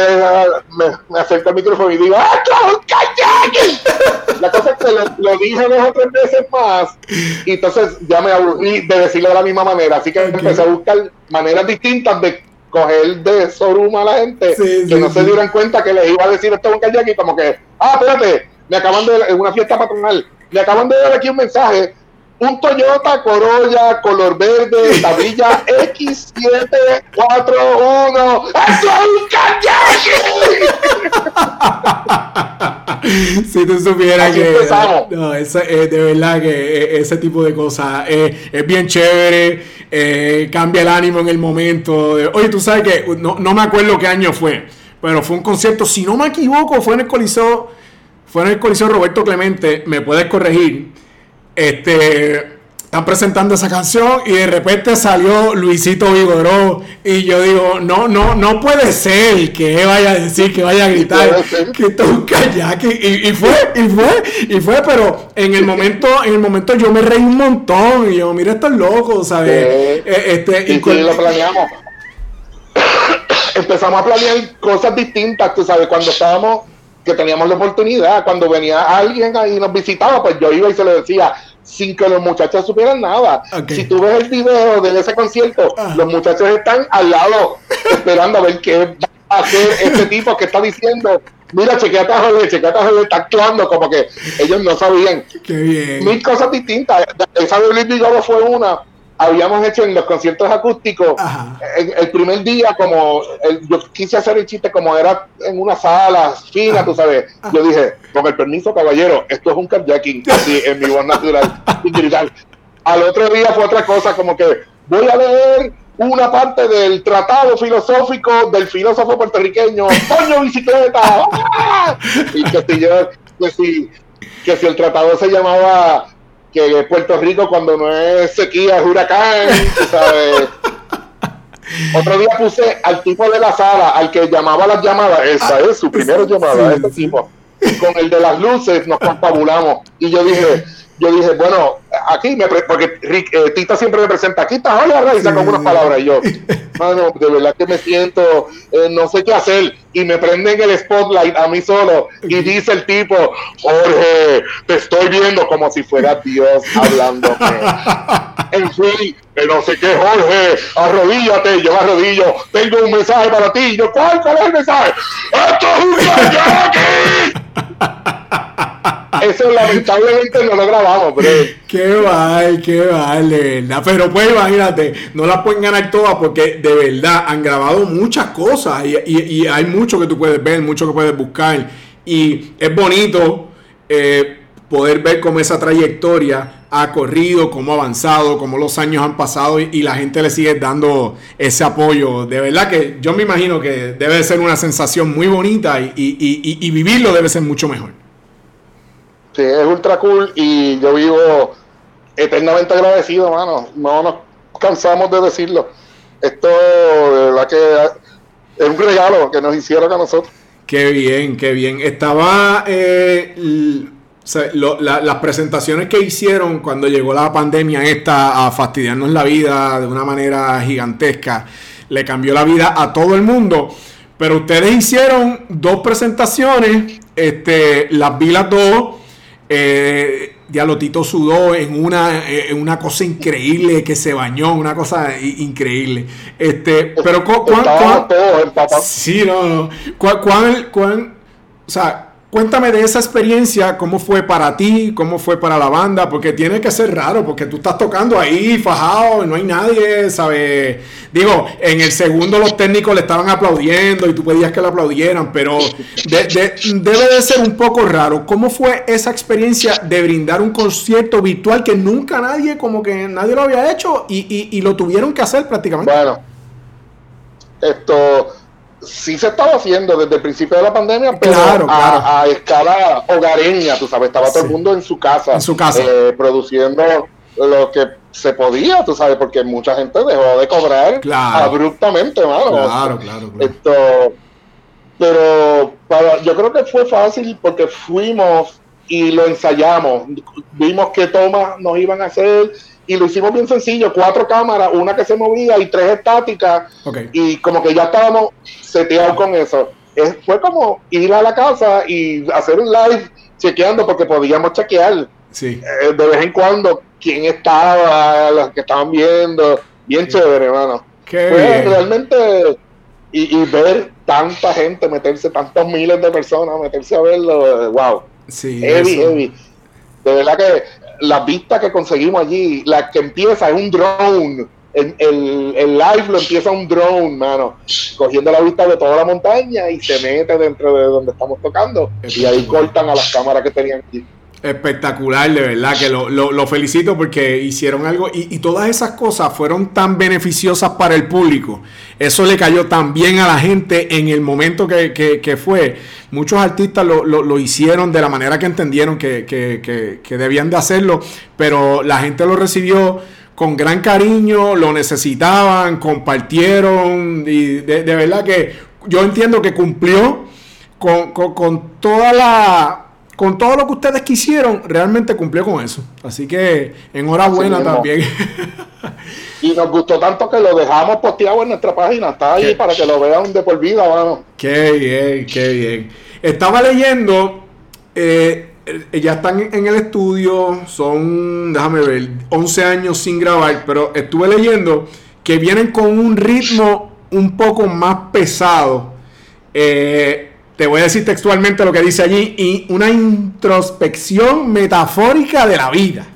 me, acerco al micrófono y digo, ¡Ah, un La cosa es que lo, dije dos o tres veces más, y entonces ya me aburrí de decirlo de la misma manera. Así que empecé a buscar maneras distintas de coger de soruma a la gente, que no se dieran cuenta que les iba a decir esto es un kayak y como que, ah, espérate, me acaban de, en una fiesta patronal, me acaban de dar aquí un mensaje un Toyota Corolla color verde, tablilla X741. ¡Eso es un si tú supieras que. No, esa, eh, de verdad que eh, ese tipo de cosas eh, es bien chévere, cambia el ánimo en el momento. oye, tú sabes que no, no me acuerdo qué año fue, pero fue un concierto, si no me equivoco, fue en el Coliseo, fue en el Coliseo Roberto Clemente, me puedes corregir este, están presentando esa canción y de repente salió Luisito Vigoró y yo digo, no, no, no puede ser que vaya a decir, que vaya a gritar que es un kayak y, fue, y fue, y fue, pero en el momento, en el momento yo me reí un montón y yo, mira estos locos, ¿sabes? Eh, este, y, y lo planeamos. Empezamos a planear cosas distintas, tú sabes, cuando estábamos que teníamos la oportunidad. Cuando venía alguien ahí y nos visitaba, pues yo iba y se lo decía, sin que los muchachos supieran nada. Si tú ves el video de ese concierto, ah. los muchachos están al lado esperando a ver qué va a hacer este tipo que está diciendo. Mira, chequeate a Jorge, chequeate a Jorge, está actuando como que ellos no sabían. Qué bien. Mil cosas distintas. Esa de Luis fue una habíamos hecho en los conciertos acústicos, el, primer día, como yo quise hacer el chiste como era en una sala fina, tú sabes, yo dije, con el permiso, caballero, esto es un carjacking, así en mi voz natural. Al otro día fue otra cosa, como que voy a leer una parte del tratado filosófico del filósofo puertorriqueño, Toño Bicicleta, y que si, yo, que si, que si el tratado se llamaba que Puerto Rico cuando no es sequía es huracán, ¿sabes? Otro día puse al tipo de la sala, al que llamaba las llamadas, esa es su primera llamada, ese tipo. Con el de las luces nos confabulamos. Y yo dije, yo dije, bueno, aquí me porque eh, Tita siempre me presenta, aquí está hola Raiza con unas palabras. Y yo, mano, de verdad que me siento, eh, no sé qué hacer. Y me prenden el spotlight a mí solo. Y dice el tipo, Jorge, te estoy viendo como si fuera Dios hablándome. en fin, no sé qué, Jorge, arrodíllate, yo arrodillo, tengo un mensaje para ti. Yo, ¿cuál, cuál es el mensaje? ¡Esto es un eso lamentablemente no lo grabamos, pero. Qué mal, qué mal, de verdad. Pero pues imagínate, no la pueden ganar todas porque de verdad han grabado muchas cosas y, hay mucho que tú puedes ver, mucho que puedes buscar. Y es bonito. Eh, poder ver cómo esa trayectoria ha corrido, cómo ha avanzado, cómo los años han pasado y, la gente le sigue dando ese apoyo. De verdad que yo me imagino que debe ser una sensación muy bonita y, vivirlo debe ser mucho mejor. Sí, es ultra cool y yo vivo eternamente agradecido, mano. No nos cansamos de decirlo. Esto, de verdad que es un regalo que nos hicieron a nosotros. Qué bien, qué bien. Estaba eh, las presentaciones que hicieron cuando llegó la pandemia esta a fastidiarnos la vida de una manera gigantesca, le cambió la vida a todo el mundo. Pero ustedes hicieron dos presentaciones, este, las vi las dos. Eh, Dialotito sudó en una, eh, en una cosa increíble que se bañó, una cosa increíble. Este, pero ¿cuán, sí, no, no. ¿Cuán, cuán, o sea, Cuéntame de esa experiencia, cómo fue para ti, cómo fue para la banda, porque tiene que ser raro, porque tú estás tocando ahí fajado y no hay nadie, ¿sabes? Digo, en el segundo los técnicos le estaban aplaudiendo y tú pedías que le aplaudieran, pero debe de ser un poco raro. ¿Cómo fue esa experiencia de brindar un concierto virtual que nunca nadie, como que nadie lo había hecho y, y lo tuvieron que hacer prácticamente? Bueno, esto sí se estaba haciendo desde el principio de la pandemia, pero a, escala hogareña, tú sabes, estaba todo el mundo en su casa, en su casa. Eh, produciendo lo que se podía, tú sabes, porque mucha gente dejó de cobrar abruptamente, mano. Claro, claro, Esto, pero yo creo que fue fácil porque fuimos y lo ensayamos, vimos qué tomas nos iban a hacer y lo hicimos bien sencillo, cuatro cámaras, una que se movía y tres estáticas, y como que ya estábamos seteados con eso. Es, fue como ir a la casa y hacer un live chequeando, porque podíamos chequear sí. Eh, de vez en cuando quién estaba, los que estaban viendo, bien chévere, hermano. Fue realmente, y, ver tanta gente meterse, tantos miles de personas meterse a verlo, wow. Sí, heavy, heavy. De verdad que las vistas que conseguimos allí, la que empieza es un drone. El, el, live lo empieza un drone, mano, cogiendo la vista de toda la montaña y se mete dentro de donde estamos tocando. Y ahí cortan a las cámaras que tenían aquí. Espectacular, de verdad, que lo, lo, felicito porque hicieron algo y, todas esas cosas fueron tan beneficiosas para el público. Eso le cayó tan bien a la gente en el momento que, que, fue. Muchos artistas lo, lo, hicieron de la manera que entendieron que, debían de hacerlo, pero la gente lo recibió con gran cariño, lo necesitaban, compartieron y de, verdad que yo entiendo que cumplió con, con toda la con todo lo que ustedes quisieron, realmente cumplió con eso. Así que enhorabuena también. Y nos gustó tanto que lo dejamos posteado en nuestra página. Está ahí para que lo vean de por vida, vamos. Qué bien, qué bien. Estaba leyendo, eh, ya están en el estudio, son, déjame ver, 11 años sin grabar, pero estuve leyendo que vienen con un ritmo un poco más pesado. Eh, te voy a decir textualmente lo que dice allí, y una introspección metafórica de la vida.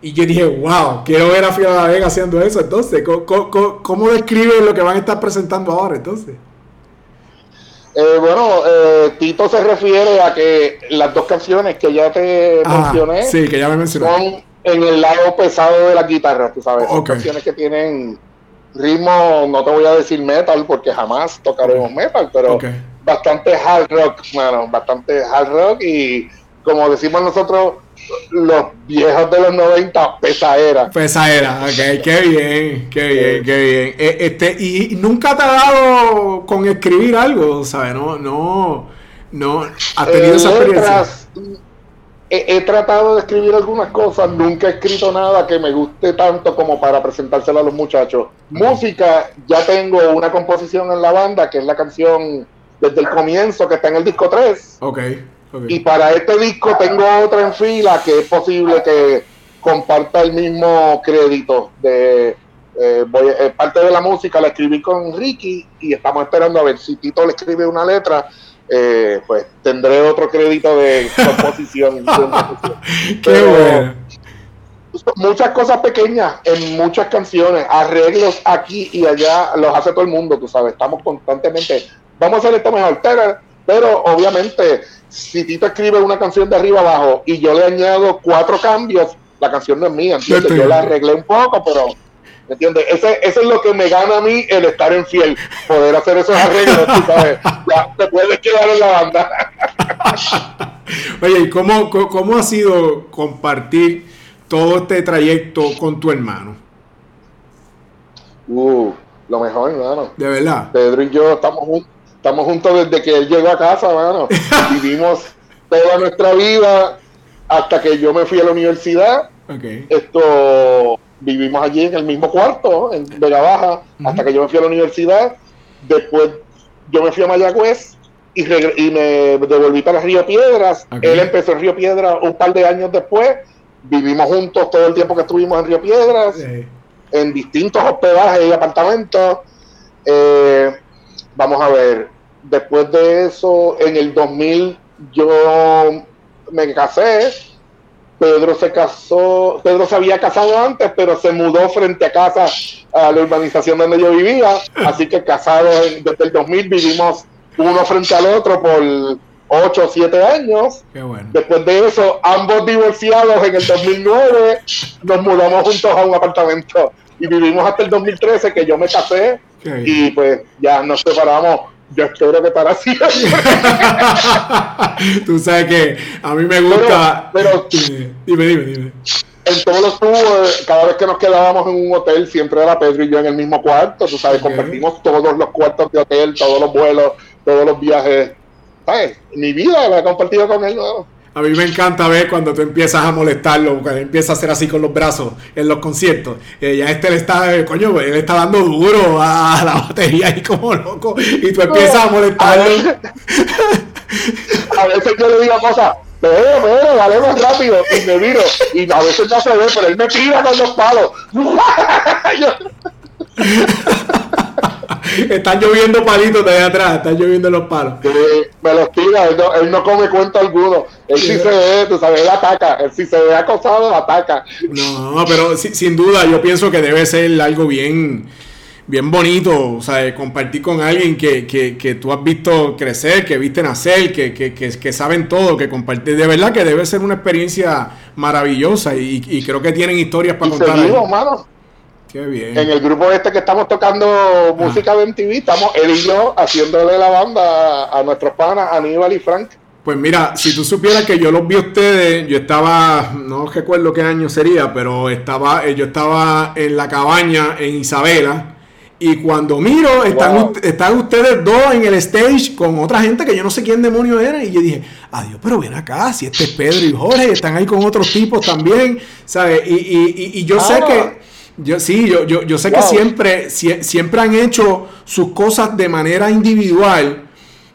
Y yo dije, wow, quiero ver a Fiona Vega haciendo eso. Entonces, ¿cómo, cómo, describe lo que van a estar presentando ahora? Entonces. Eh, bueno, eh, Tito se refiere a que las dos canciones que ya te mencioné sí, que ya me son en el lado pesado de la guitarra, tú sabes. Son canciones que tienen ritmo, no te voy a decir metal porque jamás tocaremos metal, pero bastante hard rock, mano, bastante hard rock y como decimos nosotros, los viejos de los 90, pesaera. Pesaera, ok, qué bien, qué bien, qué bien. Eh, este, y nunca te ha dado con escribir algo, ¿sabes? No, no, no, has tenido esa experiencia. He, tratado de escribir algunas cosas, nunca he escrito nada que me guste tanto como para presentárselo a los muchachos. Música, ya tengo una composición en la banda, que es la canción desde el comienzo que está en el disco 3. Okay, Y para este disco tengo otra en fila que es posible que comparta el mismo crédito de eh, voy, eh, parte de la música la escribí con Ricky y estamos esperando a ver si Tito le escribe una letra eh, pues tendré otro crédito de composición Qué bueno. muchas cosas pequeñas en muchas canciones arreglos aquí y allá los hace todo el mundo tú sabes estamos constantemente vamos a hacer esto mejor, pero, obviamente si Tito escribe una canción de arriba abajo y yo le añado cuatro cambios, la canción no es mía, ¿entiendes? Yo la arreglé un poco, pero ¿me entiendes? Ese, eso es lo que me gana a mí el estar en fiel, poder hacer esos arreglos, sabes, ya te puedes quedar en la banda. Oye, ¿y cómo, cómo ha sido compartir todo este trayecto con tu hermano? Uh, lo mejor, hermano. De verdad. Pedro y yo estamos juntos Estamos juntos desde que él llegó a casa, mano. Vivimos toda nuestra vida hasta que yo me fui a la universidad. Esto vivimos allí en el mismo cuarto, en Vega Baja, hasta que yo me fui a la universidad. Después yo me fui a Mayagüez y, y me devolví para Río Piedras. Él empezó en Río Piedras un par de años después. Vivimos juntos todo el tiempo que estuvimos en Río Piedras, en distintos hospedajes y apartamentos. Eh, vamos a ver, después de eso, en el 2000 yo me casé, Pedro se casó, Pedro se había casado antes, pero se mudó frente a casa a la urbanización donde yo vivía, así que casados desde el 2000 vivimos uno frente al otro por 8 o 7 años. Después de eso, ambos divorciados en el 2009, nos mudamos juntos a un apartamento y vivimos hasta el 2013 que yo me casé y pues ya nos separamos. Yo espero que para siempre. Tú sabes que a mí me gusta. Pero, dime, dime, dime. En todos los tubos, cada vez que nos quedábamos en un hotel, siempre era Pedro y yo en el mismo cuarto. Tú sabes, compartimos todos los cuartos de hotel, todos los vuelos, todos los viajes. ¿Sabes? Mi vida la he compartido con él. ¿no? A mí me encanta ver cuando tú empiezas a molestarlo, cuando empieza a hacer así con los brazos en los conciertos. Eh, ya este le está, eh, coño, él está dando duro a la batería ahí como loco. Y tú empiezas a molestarlo. A veces, yo le digo cosas, pero, pero, dale más rápido. Y me miro. Y a veces no se ve, pero él me tira con los palos. están lloviendo palitos de allá atrás, están lloviendo los palos. me los tira, él no, come cuenta alguno. Él sí, se ve, tú sabes, él ataca. Él si se ve acosado, ataca. No, pero sin duda yo pienso que debe ser algo bien bien bonito, o sea, compartir con alguien que, que, que, tú has visto crecer, que viste nacer, que, que, que, saben todo, que compartir, de verdad que debe ser una experiencia maravillosa y, y creo que tienen historias para contar. Qué bien. En el grupo este que estamos tocando música de MTV, estamos él y yo haciéndole la banda a, nuestros panas, Aníbal y Frank. Pues mira, si tú supieras que yo los vi a ustedes, yo estaba, no recuerdo qué año sería, pero estaba, eh, yo estaba en la cabaña en Isabela. Y cuando miro, están, están ustedes dos en el stage con otra gente que yo no sé quién demonio era. Y yo dije, adiós, pero ven acá, si este es Pedro y Jorge, están ahí con otros tipos también, ¿sabes? Y, y, y, yo sé ah. que yo, sí, yo, yo, yo sé que siempre, siempre han hecho sus cosas de manera individual,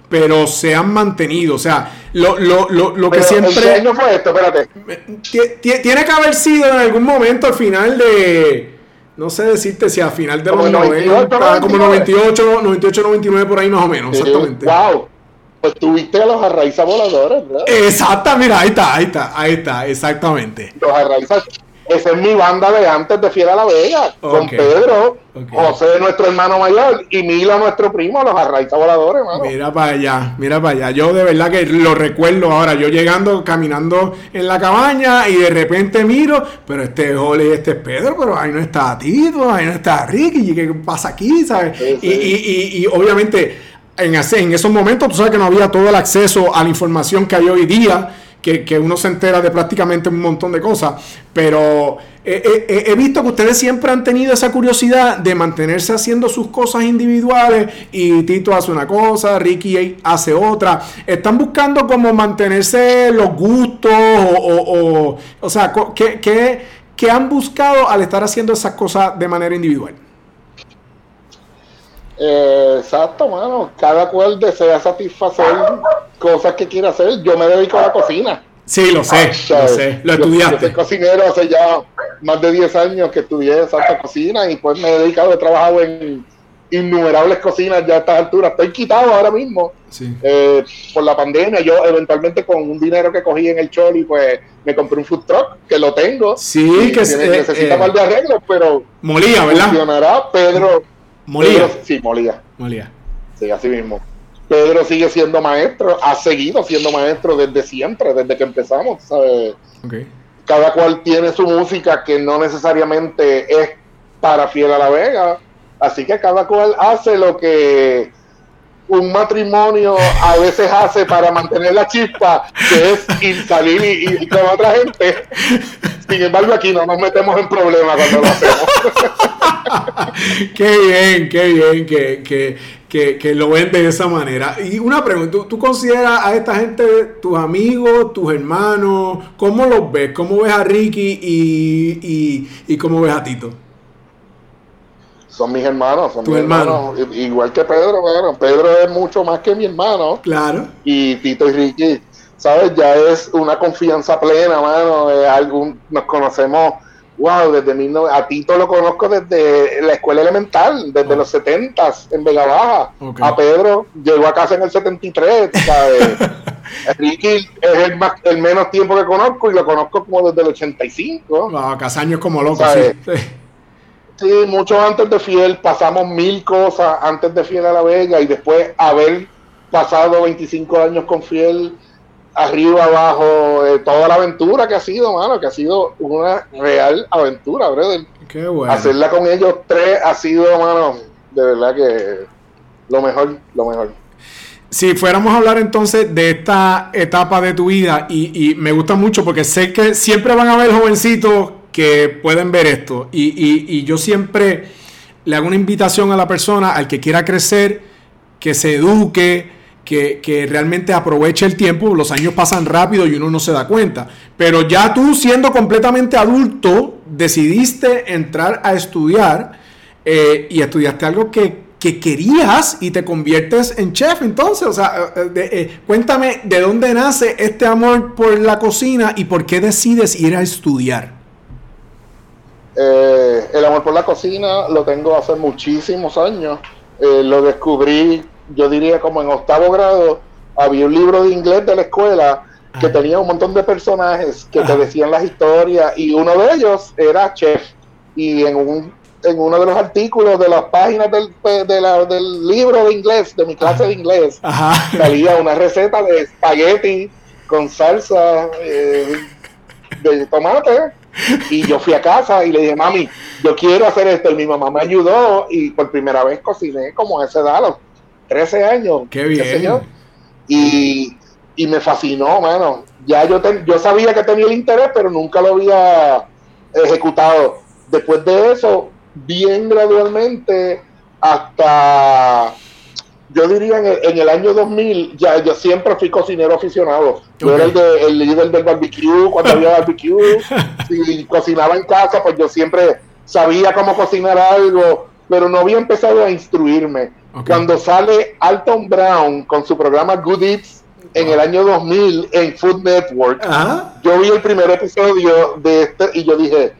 pero se han mantenido. O sea, lo, lo, lo, lo que siempre. no fue esto? Espérate. Tiene que haber sido en algún momento al final de. No sé decirte si al final de los 90, como 98, 98, 99, por ahí más o menos, exactamente. ¡Wow! Pues tuviste a los arraizas voladores, ¿verdad? Exacto, mira, ahí está, ahí está, ahí está, exactamente. Los arraizas esa es mi banda de antes de Fiera La Vega, con Pedro, José, nuestro hermano mayor, y Mila, nuestro primo, los arraiza voladores, Mira para allá, mira para allá. Yo de verdad que lo recuerdo ahora. Yo llegando, caminando en la cabaña y de repente miro, pero este es Jole y este es Pedro, pero ahí no está Tito, ahí no está Ricky, ¿qué pasa aquí? ¿sabes? Y, y, y, obviamente en, en esos momentos tú sabes que no había todo el acceso a la información que hay hoy día que, uno se entera de prácticamente un montón de cosas, pero he, visto que ustedes siempre han tenido esa curiosidad de mantenerse haciendo sus cosas individuales y Tito hace una cosa, Ricky hace otra. Están buscando como mantenerse los gustos o, o, sea, ¿qué, qué han buscado al estar haciendo esas cosas de manera individual? Eh, exacto, mano. Cada cual desea satisfacer cosas que quiere hacer. Yo me dedico a la cocina. Sí, lo sé, lo sé, lo estudiaste. Yo, soy cocinero hace ya más de 10 años que estudié esa cocina y pues me he dedicado, he trabajado en innumerables cocinas ya a estas alturas. Estoy quitado ahora mismo eh, por la pandemia. Yo eventualmente con un dinero que cogí en el Choli, pues me compré un food truck, que lo tengo. Sí, que necesita más de arreglos, pero molía, ¿verdad? Funcionará, Pedro Molía. sí, molía. Molía. Sí, así mismo. Pedro sigue siendo maestro, ha seguido siendo maestro desde siempre, desde que empezamos, ¿sabes? Cada cual tiene su música que no necesariamente es para Fiel a la Vega, así que cada cual hace lo que un matrimonio a veces hace para mantener la chispa, que es ir, salir y, con otra gente. Sin embargo, aquí no nos metemos en problemas cuando lo hacemos. qué bien, qué bien que, que, que, lo ven de esa manera. Y una pregunta, ¿tú, consideras a esta gente tus amigos, tus hermanos? ¿Cómo los ves? ¿Cómo ves a Ricky y, y, y cómo ves a Tito? son mis hermanos, son mis hermanos, igual que Pedro, bueno, Pedro es mucho más que mi hermano. Claro. Y Tito y Ricky, ¿sabes? Ya es una confianza plena, mano, algún, nos conocemos, wow, desde mil a Tito lo conozco desde la escuela elemental, desde los 70 en Vega Baja. A Pedro llegó a casa en el 73, ¿sabes? Ricky es el, más, el menos tiempo que conozco y lo conozco como desde el 85. Wow, años como loco, sí. Sí, mucho antes de Fiel, pasamos mil cosas antes de Fiel a la Vega y después haber pasado 25 años con Fiel, arriba, abajo, eh, toda la aventura que ha sido, mano, que ha sido una real aventura, brother. Qué bueno. Hacerla con ellos tres ha sido, mano, de verdad que lo mejor, lo mejor. Si fuéramos a hablar entonces de esta etapa de tu vida, y, y me gusta mucho porque sé que siempre van a haber jovencitos que pueden ver esto. Y, yo siempre le hago una invitación a la persona, al que quiera crecer, que se eduque, que, realmente aproveche el tiempo. Los años pasan rápido y uno no se da cuenta. Pero ya tú siendo completamente adulto, decidiste entrar a estudiar eh, y estudiaste algo que, querías y te conviertes en chef. Entonces, o sea, eh, eh, cuéntame de dónde nace este amor por la cocina y por qué decides ir a estudiar. El amor por la cocina lo tengo hace muchísimos años. Lo descubrí, yo diría como en octavo grado. Había un libro de inglés de la escuela que tenía un montón de personajes que te decían las historias y uno de ellos era chef. Y en, un, en uno de los artículos de las páginas del, del libro de inglés, de mi clase de inglés, salía una receta de espagueti con salsa eh, de tomate y yo fui a casa y le dije, mami, yo quiero hacer esto. Y mi mamá me ayudó y por primera vez cociné como a esa edad, 13 años. Qué bien. y, y, me fascinó, mano. Ya yo, yo sabía que tenía el interés, pero nunca lo había ejecutado. Después de eso, bien gradualmente, hasta yo diría en el, año 2000, ya yo siempre fui cocinero aficionado. Yo era el, líder del barbecue cuando había barbecue. Si cocinaba en casa, pues yo siempre sabía cómo cocinar algo, pero no había empezado a instruirme. Cuando sale Alton Brown con su programa Good Eats en el año 2000 en Food Network, yo vi el primer episodio de este y yo dije,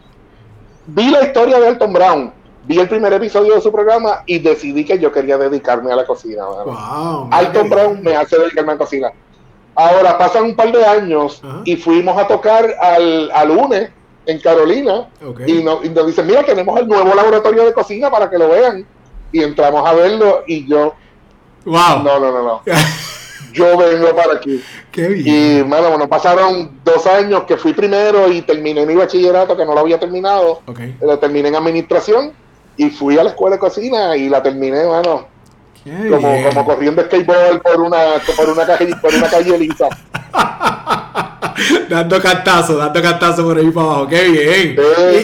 vi la historia de Alton Brown vi el primer episodio de su programa y decidí que yo quería dedicarme a la cocina. Alton Brown me hace dedicarme a la cocina. Ahora pasan un par de años y fuimos a tocar al, al UNE en Carolina y, nos, y, nos, dicen, mira, tenemos el nuevo laboratorio de cocina para que lo vean. Y entramos a verlo y yo... Wow. No, no, no, no. yo vengo para aquí. Qué bien. Y bueno, bueno, pasaron dos años que fui primero y terminé mi bachillerato, que no lo había terminado. Lo terminé en administración y fui a la escuela de cocina y la terminé, mano. Como, como, corriendo skateboard por una, por una calle, por una calle lisa. dando cartazo, dando cartazo por ahí para abajo. Qué bien.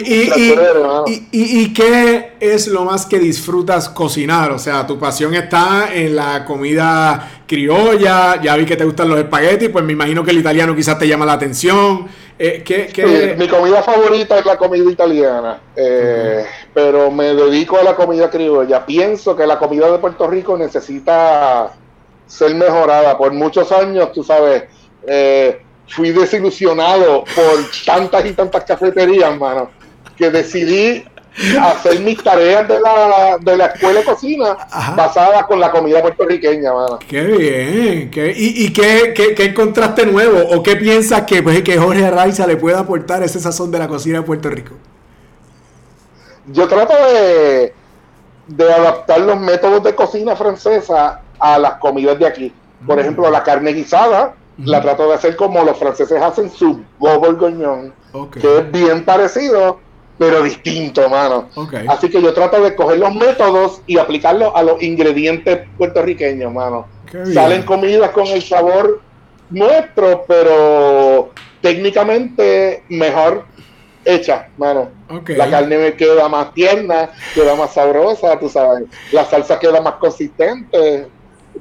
y, y, y, qué es lo más que disfrutas cocinar? O sea, tu pasión está en la comida criolla. Ya vi que te gustan los espaguetis, pues me imagino que el italiano quizás te llama la atención. Eh, mi comida favorita es la comida italiana, eh, pero me dedico a la comida criolla. Pienso que la comida de Puerto Rico necesita ser mejorada. Por muchos años, tú sabes, eh, fui desilusionado por tantas y tantas cafeterías, mano, que decidí hacer mis tareas de la, de la escuela de cocina basadas con la comida puertorriqueña, mano. Qué bien. ¿Y, y qué, qué, encontraste nuevo? ¿O qué piensas que, pues, que Jorge Araiza le puede aportar ese sazón de la cocina de Puerto Rico? Yo trato de, de adaptar los métodos de cocina francesa a las comidas de aquí. Por mm. ejemplo, la carne guisada la trato de hacer como los franceses hacen su bobo goñón, que es bien parecido, pero distinto, mano. Así que yo trato de coger los métodos y aplicarlos a los ingredientes puertorriqueños, mano. Salen comidas con el sabor nuestro, pero técnicamente mejor hecha, mano. La carne me queda más tierna, queda más sabrosa, tú sabes. La salsa queda más consistente.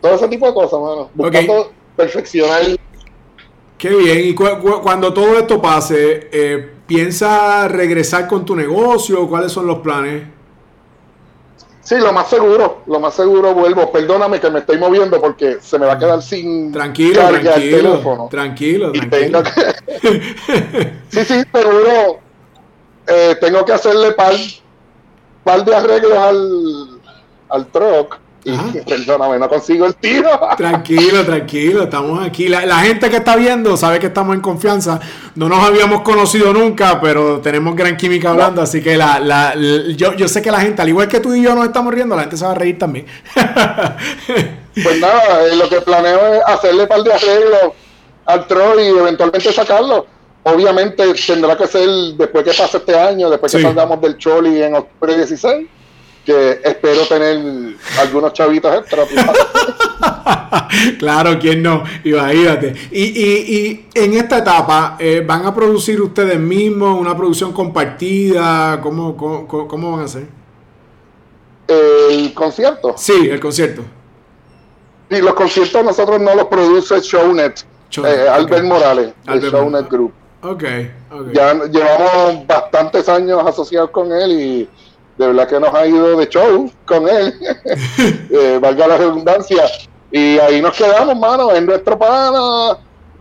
Todo ese tipo de cosas, mano. Buscando perfeccionar. Qué bien. Y cuando todo esto pase, eh, ¿Piensas regresar con tu negocio? ¿Cuáles son los planes? Sí, lo más seguro, lo más seguro vuelvo. Perdóname que me estoy moviendo porque se me va a quedar sin tranquilo, tranquilo, teléfono. Tranquilo, tranquilo. sí, sí, seguro. Eh, tengo que hacerle par, par de arreglos al, al truck Perdóname, no consigo el tiro. Tranquilo, tranquilo, estamos aquí. La, gente que está viendo sabe que estamos en confianza. No nos habíamos conocido nunca, pero tenemos gran química hablando, así que la, yo, yo sé que la gente, al igual que tú y yo nos estamos riendo, la gente se va a reír también. pues nada, eh, lo que planeo es hacerle par de arreglos al Troy y eventualmente sacarlo. Obviamente tendrá que ser después que pase este año, después que salgamos del Choli en octubre 16 que espero tener algunos chavitos extra. claro, ¿quién no? Imagínate. Y, y, y en esta etapa, eh, ¿van a producir ustedes mismos una producción compartida? ¿Cómo, cómo, van a hacer? ¿El concierto? Sí, el concierto. Y los conciertos nosotros no los produce Shownet, eh, Albert Morales, el Shownet Group. Ok, ok. Ya llevamos bastantes años asociados con él y de verdad que nos ha ido de show con él, eh, valga la redundancia. Y ahí nos quedamos, mano, en nuestro pana.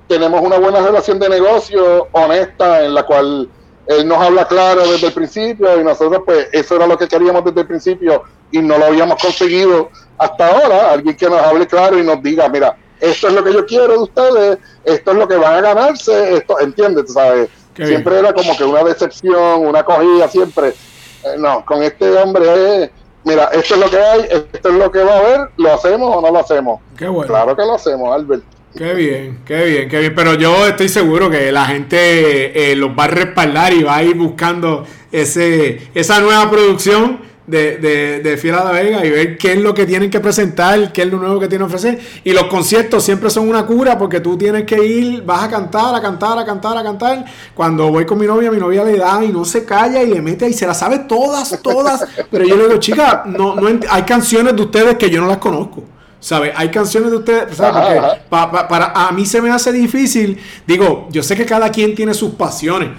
Tenemos una buena relación de negocio, honesta, en la cual él nos habla claro desde el principio y nosotros, pues, eso era lo que queríamos desde el principio y no lo habíamos conseguido hasta ahora. Alguien que nos hable claro y nos diga, mira, esto es lo que yo quiero de ustedes, esto es lo que van a ganarse, esto, ¿entiendes? ¿Sabes? siempre era como que una decepción, una cogida, siempre no, con este hombre mira, esto es lo que hay, esto es lo que va a haber, ¿lo hacemos o no lo hacemos? Qué bueno. Claro que lo hacemos, Albert. Qué bien, qué bien, qué bien. Pero yo estoy seguro que la gente eh, los va a respaldar y va a ir buscando ese, esa nueva producción de, de, de Fiera de Vega y ver qué es lo que tienen que presentar, qué es lo nuevo que tienen que ofrecer. Y los conciertos siempre son una cura porque tú tienes que ir, vas a cantar, a cantar, a cantar, a cantar. Cuando voy con mi novia, mi novia le da y no se calla y le mete y se las sabe todas, todas. Pero yo le digo, chica, no, no hay canciones de ustedes que yo no las conozco. ¿Sabes? Hay canciones de ustedes, para a mí se me hace difícil. Digo, yo sé que cada quien tiene sus pasiones,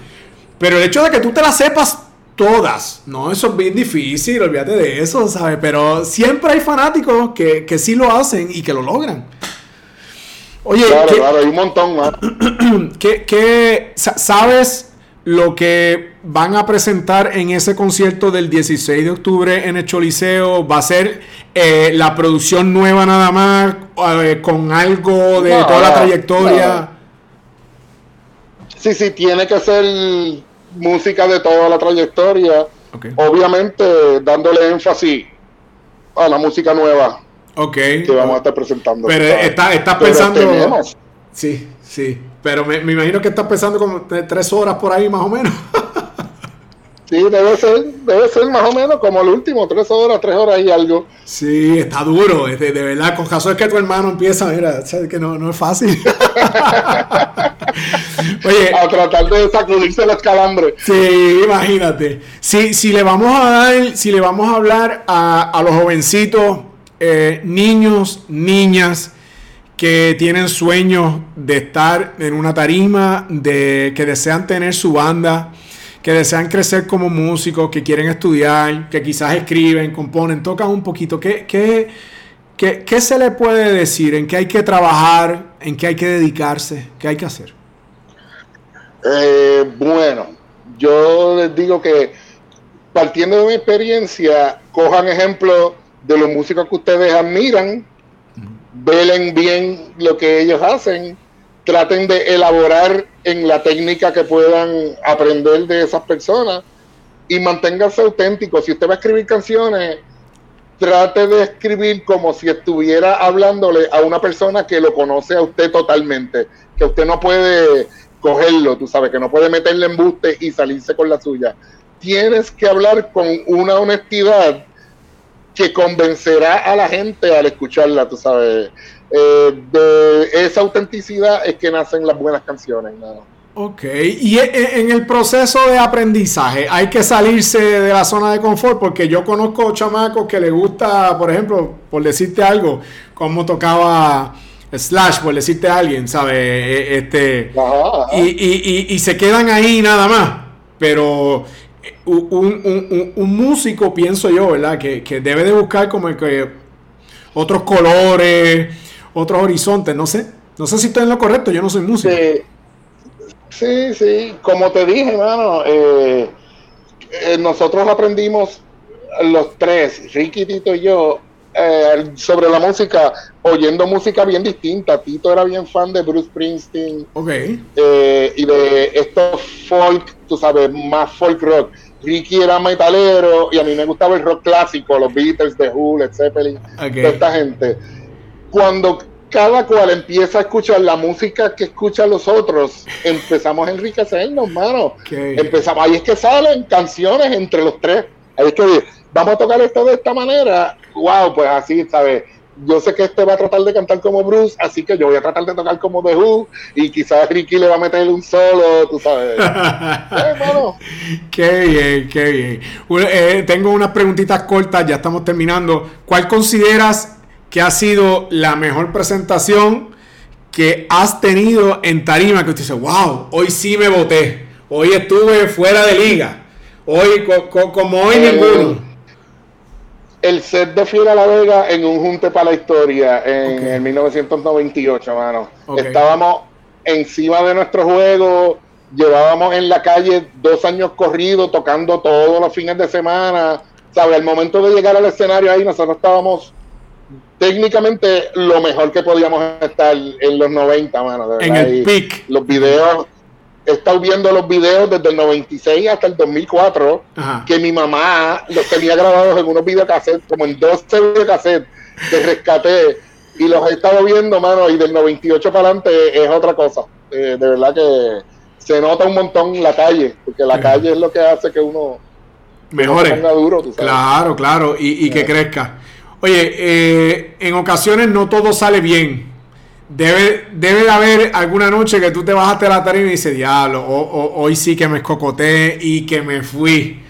pero el hecho de que tú te las sepas todas. No, eso es bien difícil, olvídate de eso, ¿sabes? Pero siempre hay fanáticos que, que sí lo hacen y que lo logran. Oye, claro, claro, hay un montón más. ¿qué, sabes lo que van a presentar en ese concierto del 16 de octubre en el Choliseo? ¿Va a ser eh, la producción nueva nada más, eh, con algo de toda la trayectoria? Sí, sí, tiene que ser música de toda la trayectoria, obviamente dándole énfasis a la música nueva que vamos a estar presentando. Pero estás pensando... Sí, sí, pero me, me, imagino que estás pensando como tres horas por ahí más o menos. Sí, debe ser, debe ser más o menos como el último, tres horas, tres horas y algo. Sí, está duro, de, de verdad, con caso es que tu hermano empieza, mira, sabes que no, no es fácil. Oye, a tratar de sacudirse los calambres. Sí, imagínate. Si, si le vamos a dar, si le vamos a hablar a, a los jovencitos, eh, niños, niñas, que tienen sueños de estar en una tarima, de que desean tener su banda, que desean crecer como músicos, que quieren estudiar, que quizás escriben, componen, tocan un poquito. ¿Qué, qué, qué, se le puede decir? ¿En qué hay que trabajar? ¿En qué hay que dedicarse? ¿Qué hay que hacer? Eh, bueno, yo les digo que partiendo de mi experiencia, cojan ejemplo de los músicos que ustedes admiran, velen bien lo que ellos hacen traten de elaborar en la técnica que puedan aprender de esas personas y manténganse auténticos. Si usted va a escribir canciones, trate de escribir como si estuviera hablándole a una persona que lo conoce a usted totalmente, que usted no puede cogerlo, tú sabes, que no puede meterle embuste y salirse con la suya. Tienes que hablar con una honestidad que convencerá a la gente al escucharla, tú sabes. Eh, de esa autenticidad es que nacen las buenas canciones. Ok, y e, e, en el proceso de aprendizaje hay que salirse de la zona de confort porque yo conozco chamacos que le gusta, por ejemplo, por decirte algo, como tocaba Slash, por decirte a alguien, ¿sabes? E, este, Y, se quedan ahí nada más, pero un, músico, pienso yo, ¿verdad? Que, debe de buscar como que otros colores, otros horizontes, no sé, no sé si estoy en lo correcto, yo no soy músico. Sí, sí, como te dije, hermano, eh, eh, nosotros aprendimos los tres, Ricky, Tito y yo, eh, sobre la música, oyendo música bien distinta. Tito era bien fan de Bruce Springsteen okay. y de estos folk, tú sabes, más folk rock. Ricky era metalero y a mí me gustaba el rock clásico, los Beatles, The Who, Led Zeppelin, toda esta gente. Cuando cada cual empieza a escuchar la música que escuchan los otros, empezamos a enriquecernos, mano. Empezamos, ahí es que salen canciones entre los tres. Ahí es que vamos a tocar esto de esta manera. Wow, pues así, ¿sabes? Yo sé que este va a tratar de cantar como Bruce, así que yo voy a tratar de tocar como The Who y quizás Ricky le va a meter un solo, tú sabes. eh, qué bien, qué bien. Eh, tengo unas preguntitas cortas, ya estamos terminando. ¿Cuál consideras que ha sido la mejor presentación que has tenido en tarima? Que usted dice, wow, hoy sí me voté, hoy estuve fuera de liga, hoy como hoy ninguno. El set de Fiera La Vega en un junte para la historia en, 1998, mano. Estábamos encima de nuestro juego, llevábamos en la calle dos años corridos, tocando todos los fines de semana. ¿Sabes? Al momento de llegar al escenario ahí, nosotros estábamos técnicamente lo mejor que podíamos estar en los 90, mano. en el pic. Los videos, he estado viendo los videos desde el 96 hasta el 2004, que mi mamá los tenía grabados en unos videocassettes, como en 12 videocassettes que rescaté, y los he estado viendo, mano, y del 98 para adelante es otra cosa. Eh, de verdad que se nota un montón la calle, porque la calle es lo que hace que uno mejore. Duro, Claro, claro, y, que crezca. Oye, eh, en ocasiones no todo sale bien. Debe, debe de haber alguna noche que tú te bajaste a la tarima y dices, diablo, hoy sí que me escocoté y que me fui.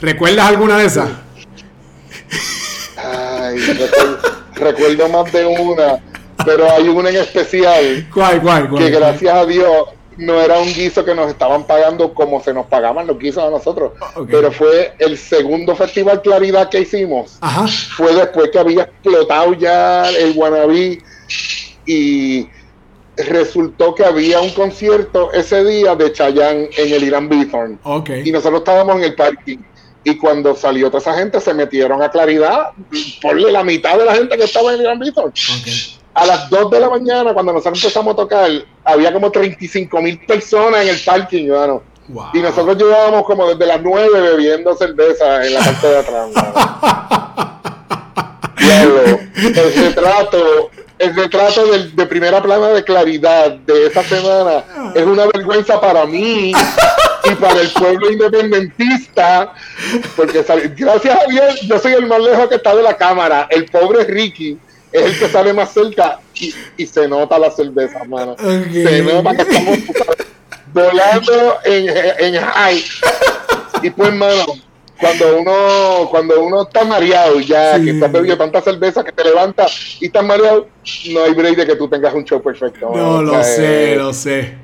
¿Recuerdas alguna de esas? Ay, recuerdo, más de una, pero hay una en especial. ¿Cuál, cuál, cuál? Que gracias a Dios no era un guiso que nos estaban pagando como se nos pagaban los guisos a nosotros, ah, pero fue el segundo festival Claridad que hicimos. Fue después que había explotado ya el Guanabí y resultó que había un concierto ese día de Chayanne en el Irán Bithorn. Y nosotros estábamos en el parking. Y cuando salió toda esa gente, se metieron a Claridad, por la mitad de la gente que estaba en el Irán Bithorn a las 2 de la mañana, cuando nosotros empezamos a tocar, había como 35 mil personas en el parking. Y nosotros llevábamos como desde las 9 bebiendo cerveza en la parte de atrás. el retrato, el retrato de, primera plana de claridad de esta semana es una vergüenza para mí y para el pueblo independentista, porque gracias a Dios yo soy el más lejos que está de la cámara. El pobre Ricky es el que sale más cerca y, se nota la cerveza, mano. Se nota que estamos volando en, en high. Y pues, mano, cuando uno, cuando uno está mareado ya, que estás bebiendo tanta cerveza que te levanta y estás mareado, no hay break de que tú tengas un show perfecto. No, lo sé, eh, lo sé.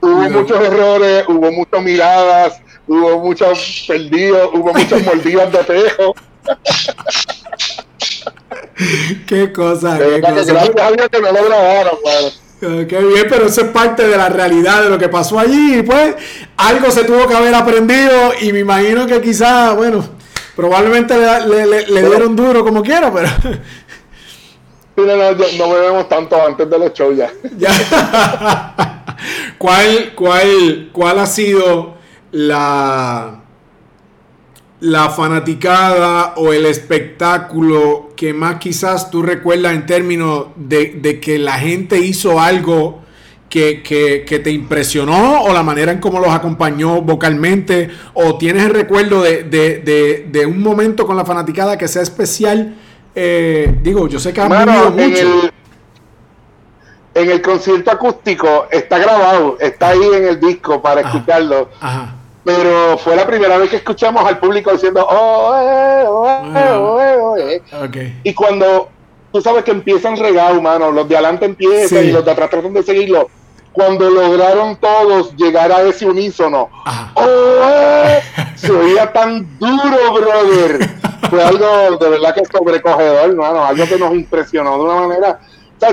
Hubo muchos errores, hubo muchas miradas, hubo muchos perdidos, hubo muchas mordidas de pejo. qué cosa, qué cosa. Ah, qué bien, pero eso es parte de la realidad de lo que pasó allí. Y pues algo se tuvo que haber aprendido y me imagino que quizás, bueno, probablemente le, dieron duro como quiera, pero... No, no, no bebemos tanto antes de los shows ya. ¿Cuál, cuál, ¿Cuál ha sido la la fanaticada o el espectáculo que más quizás tú recuerdas en términos de, que la gente hizo algo que, te impresionó o la manera en cómo los acompañó vocalmente o tienes el recuerdo de, un momento con la fanaticada que sea especial? Eh, digo, yo sé que ha mucho. En el, concierto acústico está grabado, está ahí en el disco para escucharlo. Ajá pero fue la primera vez que escuchamos al público diciendo oh, eh, oh, eh, oh, eh, oh eh". y cuando tú sabes que empiezan regados, mano, los de adelante empiezan y los de atrás tratan de seguirlo cuando lograron todos llegar a ese unísono se oía tan duro brother. Fue algo de verdad que sobrecogedor mano, algo que nos impresionó de una manera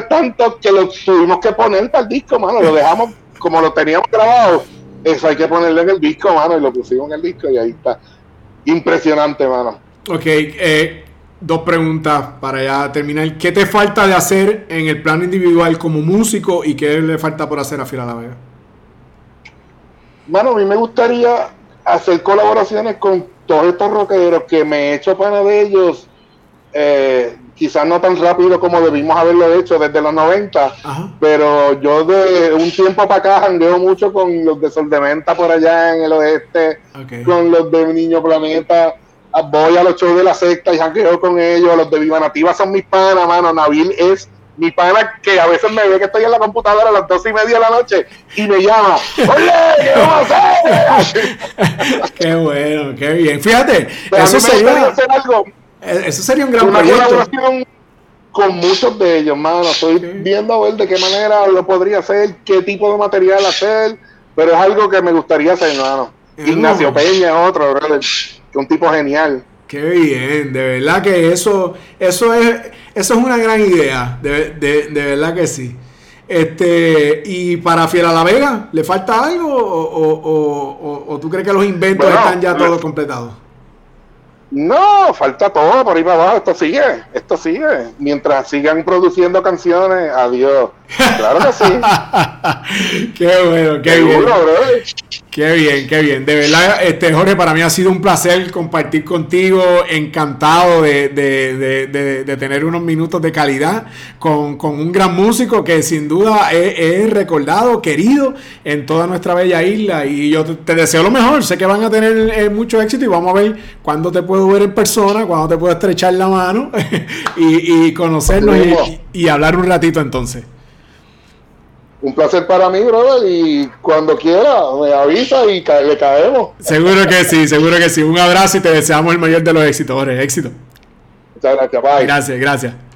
tanto que lo tuvimos que poner para el disco mano, lo dejamos como lo teníamos grabado eso hay que ponerlo en el disco, mano, y lo pusimos en el disco y ahí está. Impresionante, mano. Ok, eh, dos preguntas para ya terminar. ¿Qué te falta de hacer en el plano individual como músico y qué le falta por hacer a Fila La Vega? Mano, a mí me gustaría hacer colaboraciones con todos estos rockeros que me he hecho pana de ellos. Eh, quizás no tan rápido como debimos haberlo hecho desde los 90, pero yo de un tiempo para acá jangueo mucho con los de Soldementa por allá en el oeste, con los de Niño Planeta, voy a los shows de la secta y jangueo con ellos, los de Viva Nativa son mis panas, mano, Nabil es mi pana que a veces me ve que estoy en la computadora a las dos y media de la noche y me llama, oye, ¿qué vamos a hacer? qué bueno, qué bien. Fíjate, eso sería... Algo eso sería un gran una colaboración con muchos de ellos, mano. Estoy viendo a ver de qué manera lo podría hacer, qué tipo de material hacer, pero es algo que me gustaría hacer, mano. Ignacio Peña es otro, brother, que un tipo genial. Qué bien, de verdad que eso, eso es, eso es una gran idea, de, verdad que sí. Este, y para Fiera La Vega, ¿le falta algo o, tú crees que los inventos están ya todos completados? No, falta todo por ahí para abajo. Esto sigue, esto sigue. Mientras sigan produciendo canciones, adiós. Claro que sí. qué bueno, qué bien. Qué bien, qué bien. De verdad, este Jorge, para mí ha sido un placer compartir contigo. Encantado de, tener unos minutos de calidad con, un gran músico que sin duda es, recordado, querido en toda nuestra bella isla. Y yo te, deseo lo mejor. Sé que van a tener eh, mucho éxito y vamos a ver cuándo te puedo ver en persona, cuándo te puedo estrechar la mano y, conocernos y hablar un ratito entonces. Un placer para mí, brother, y cuando quiera me avisa y le caemos. Seguro que sí, seguro que sí. Un abrazo y te deseamos el mayor de los éxitos, Éxito. Muchas gracias, bye. Gracias, gracias.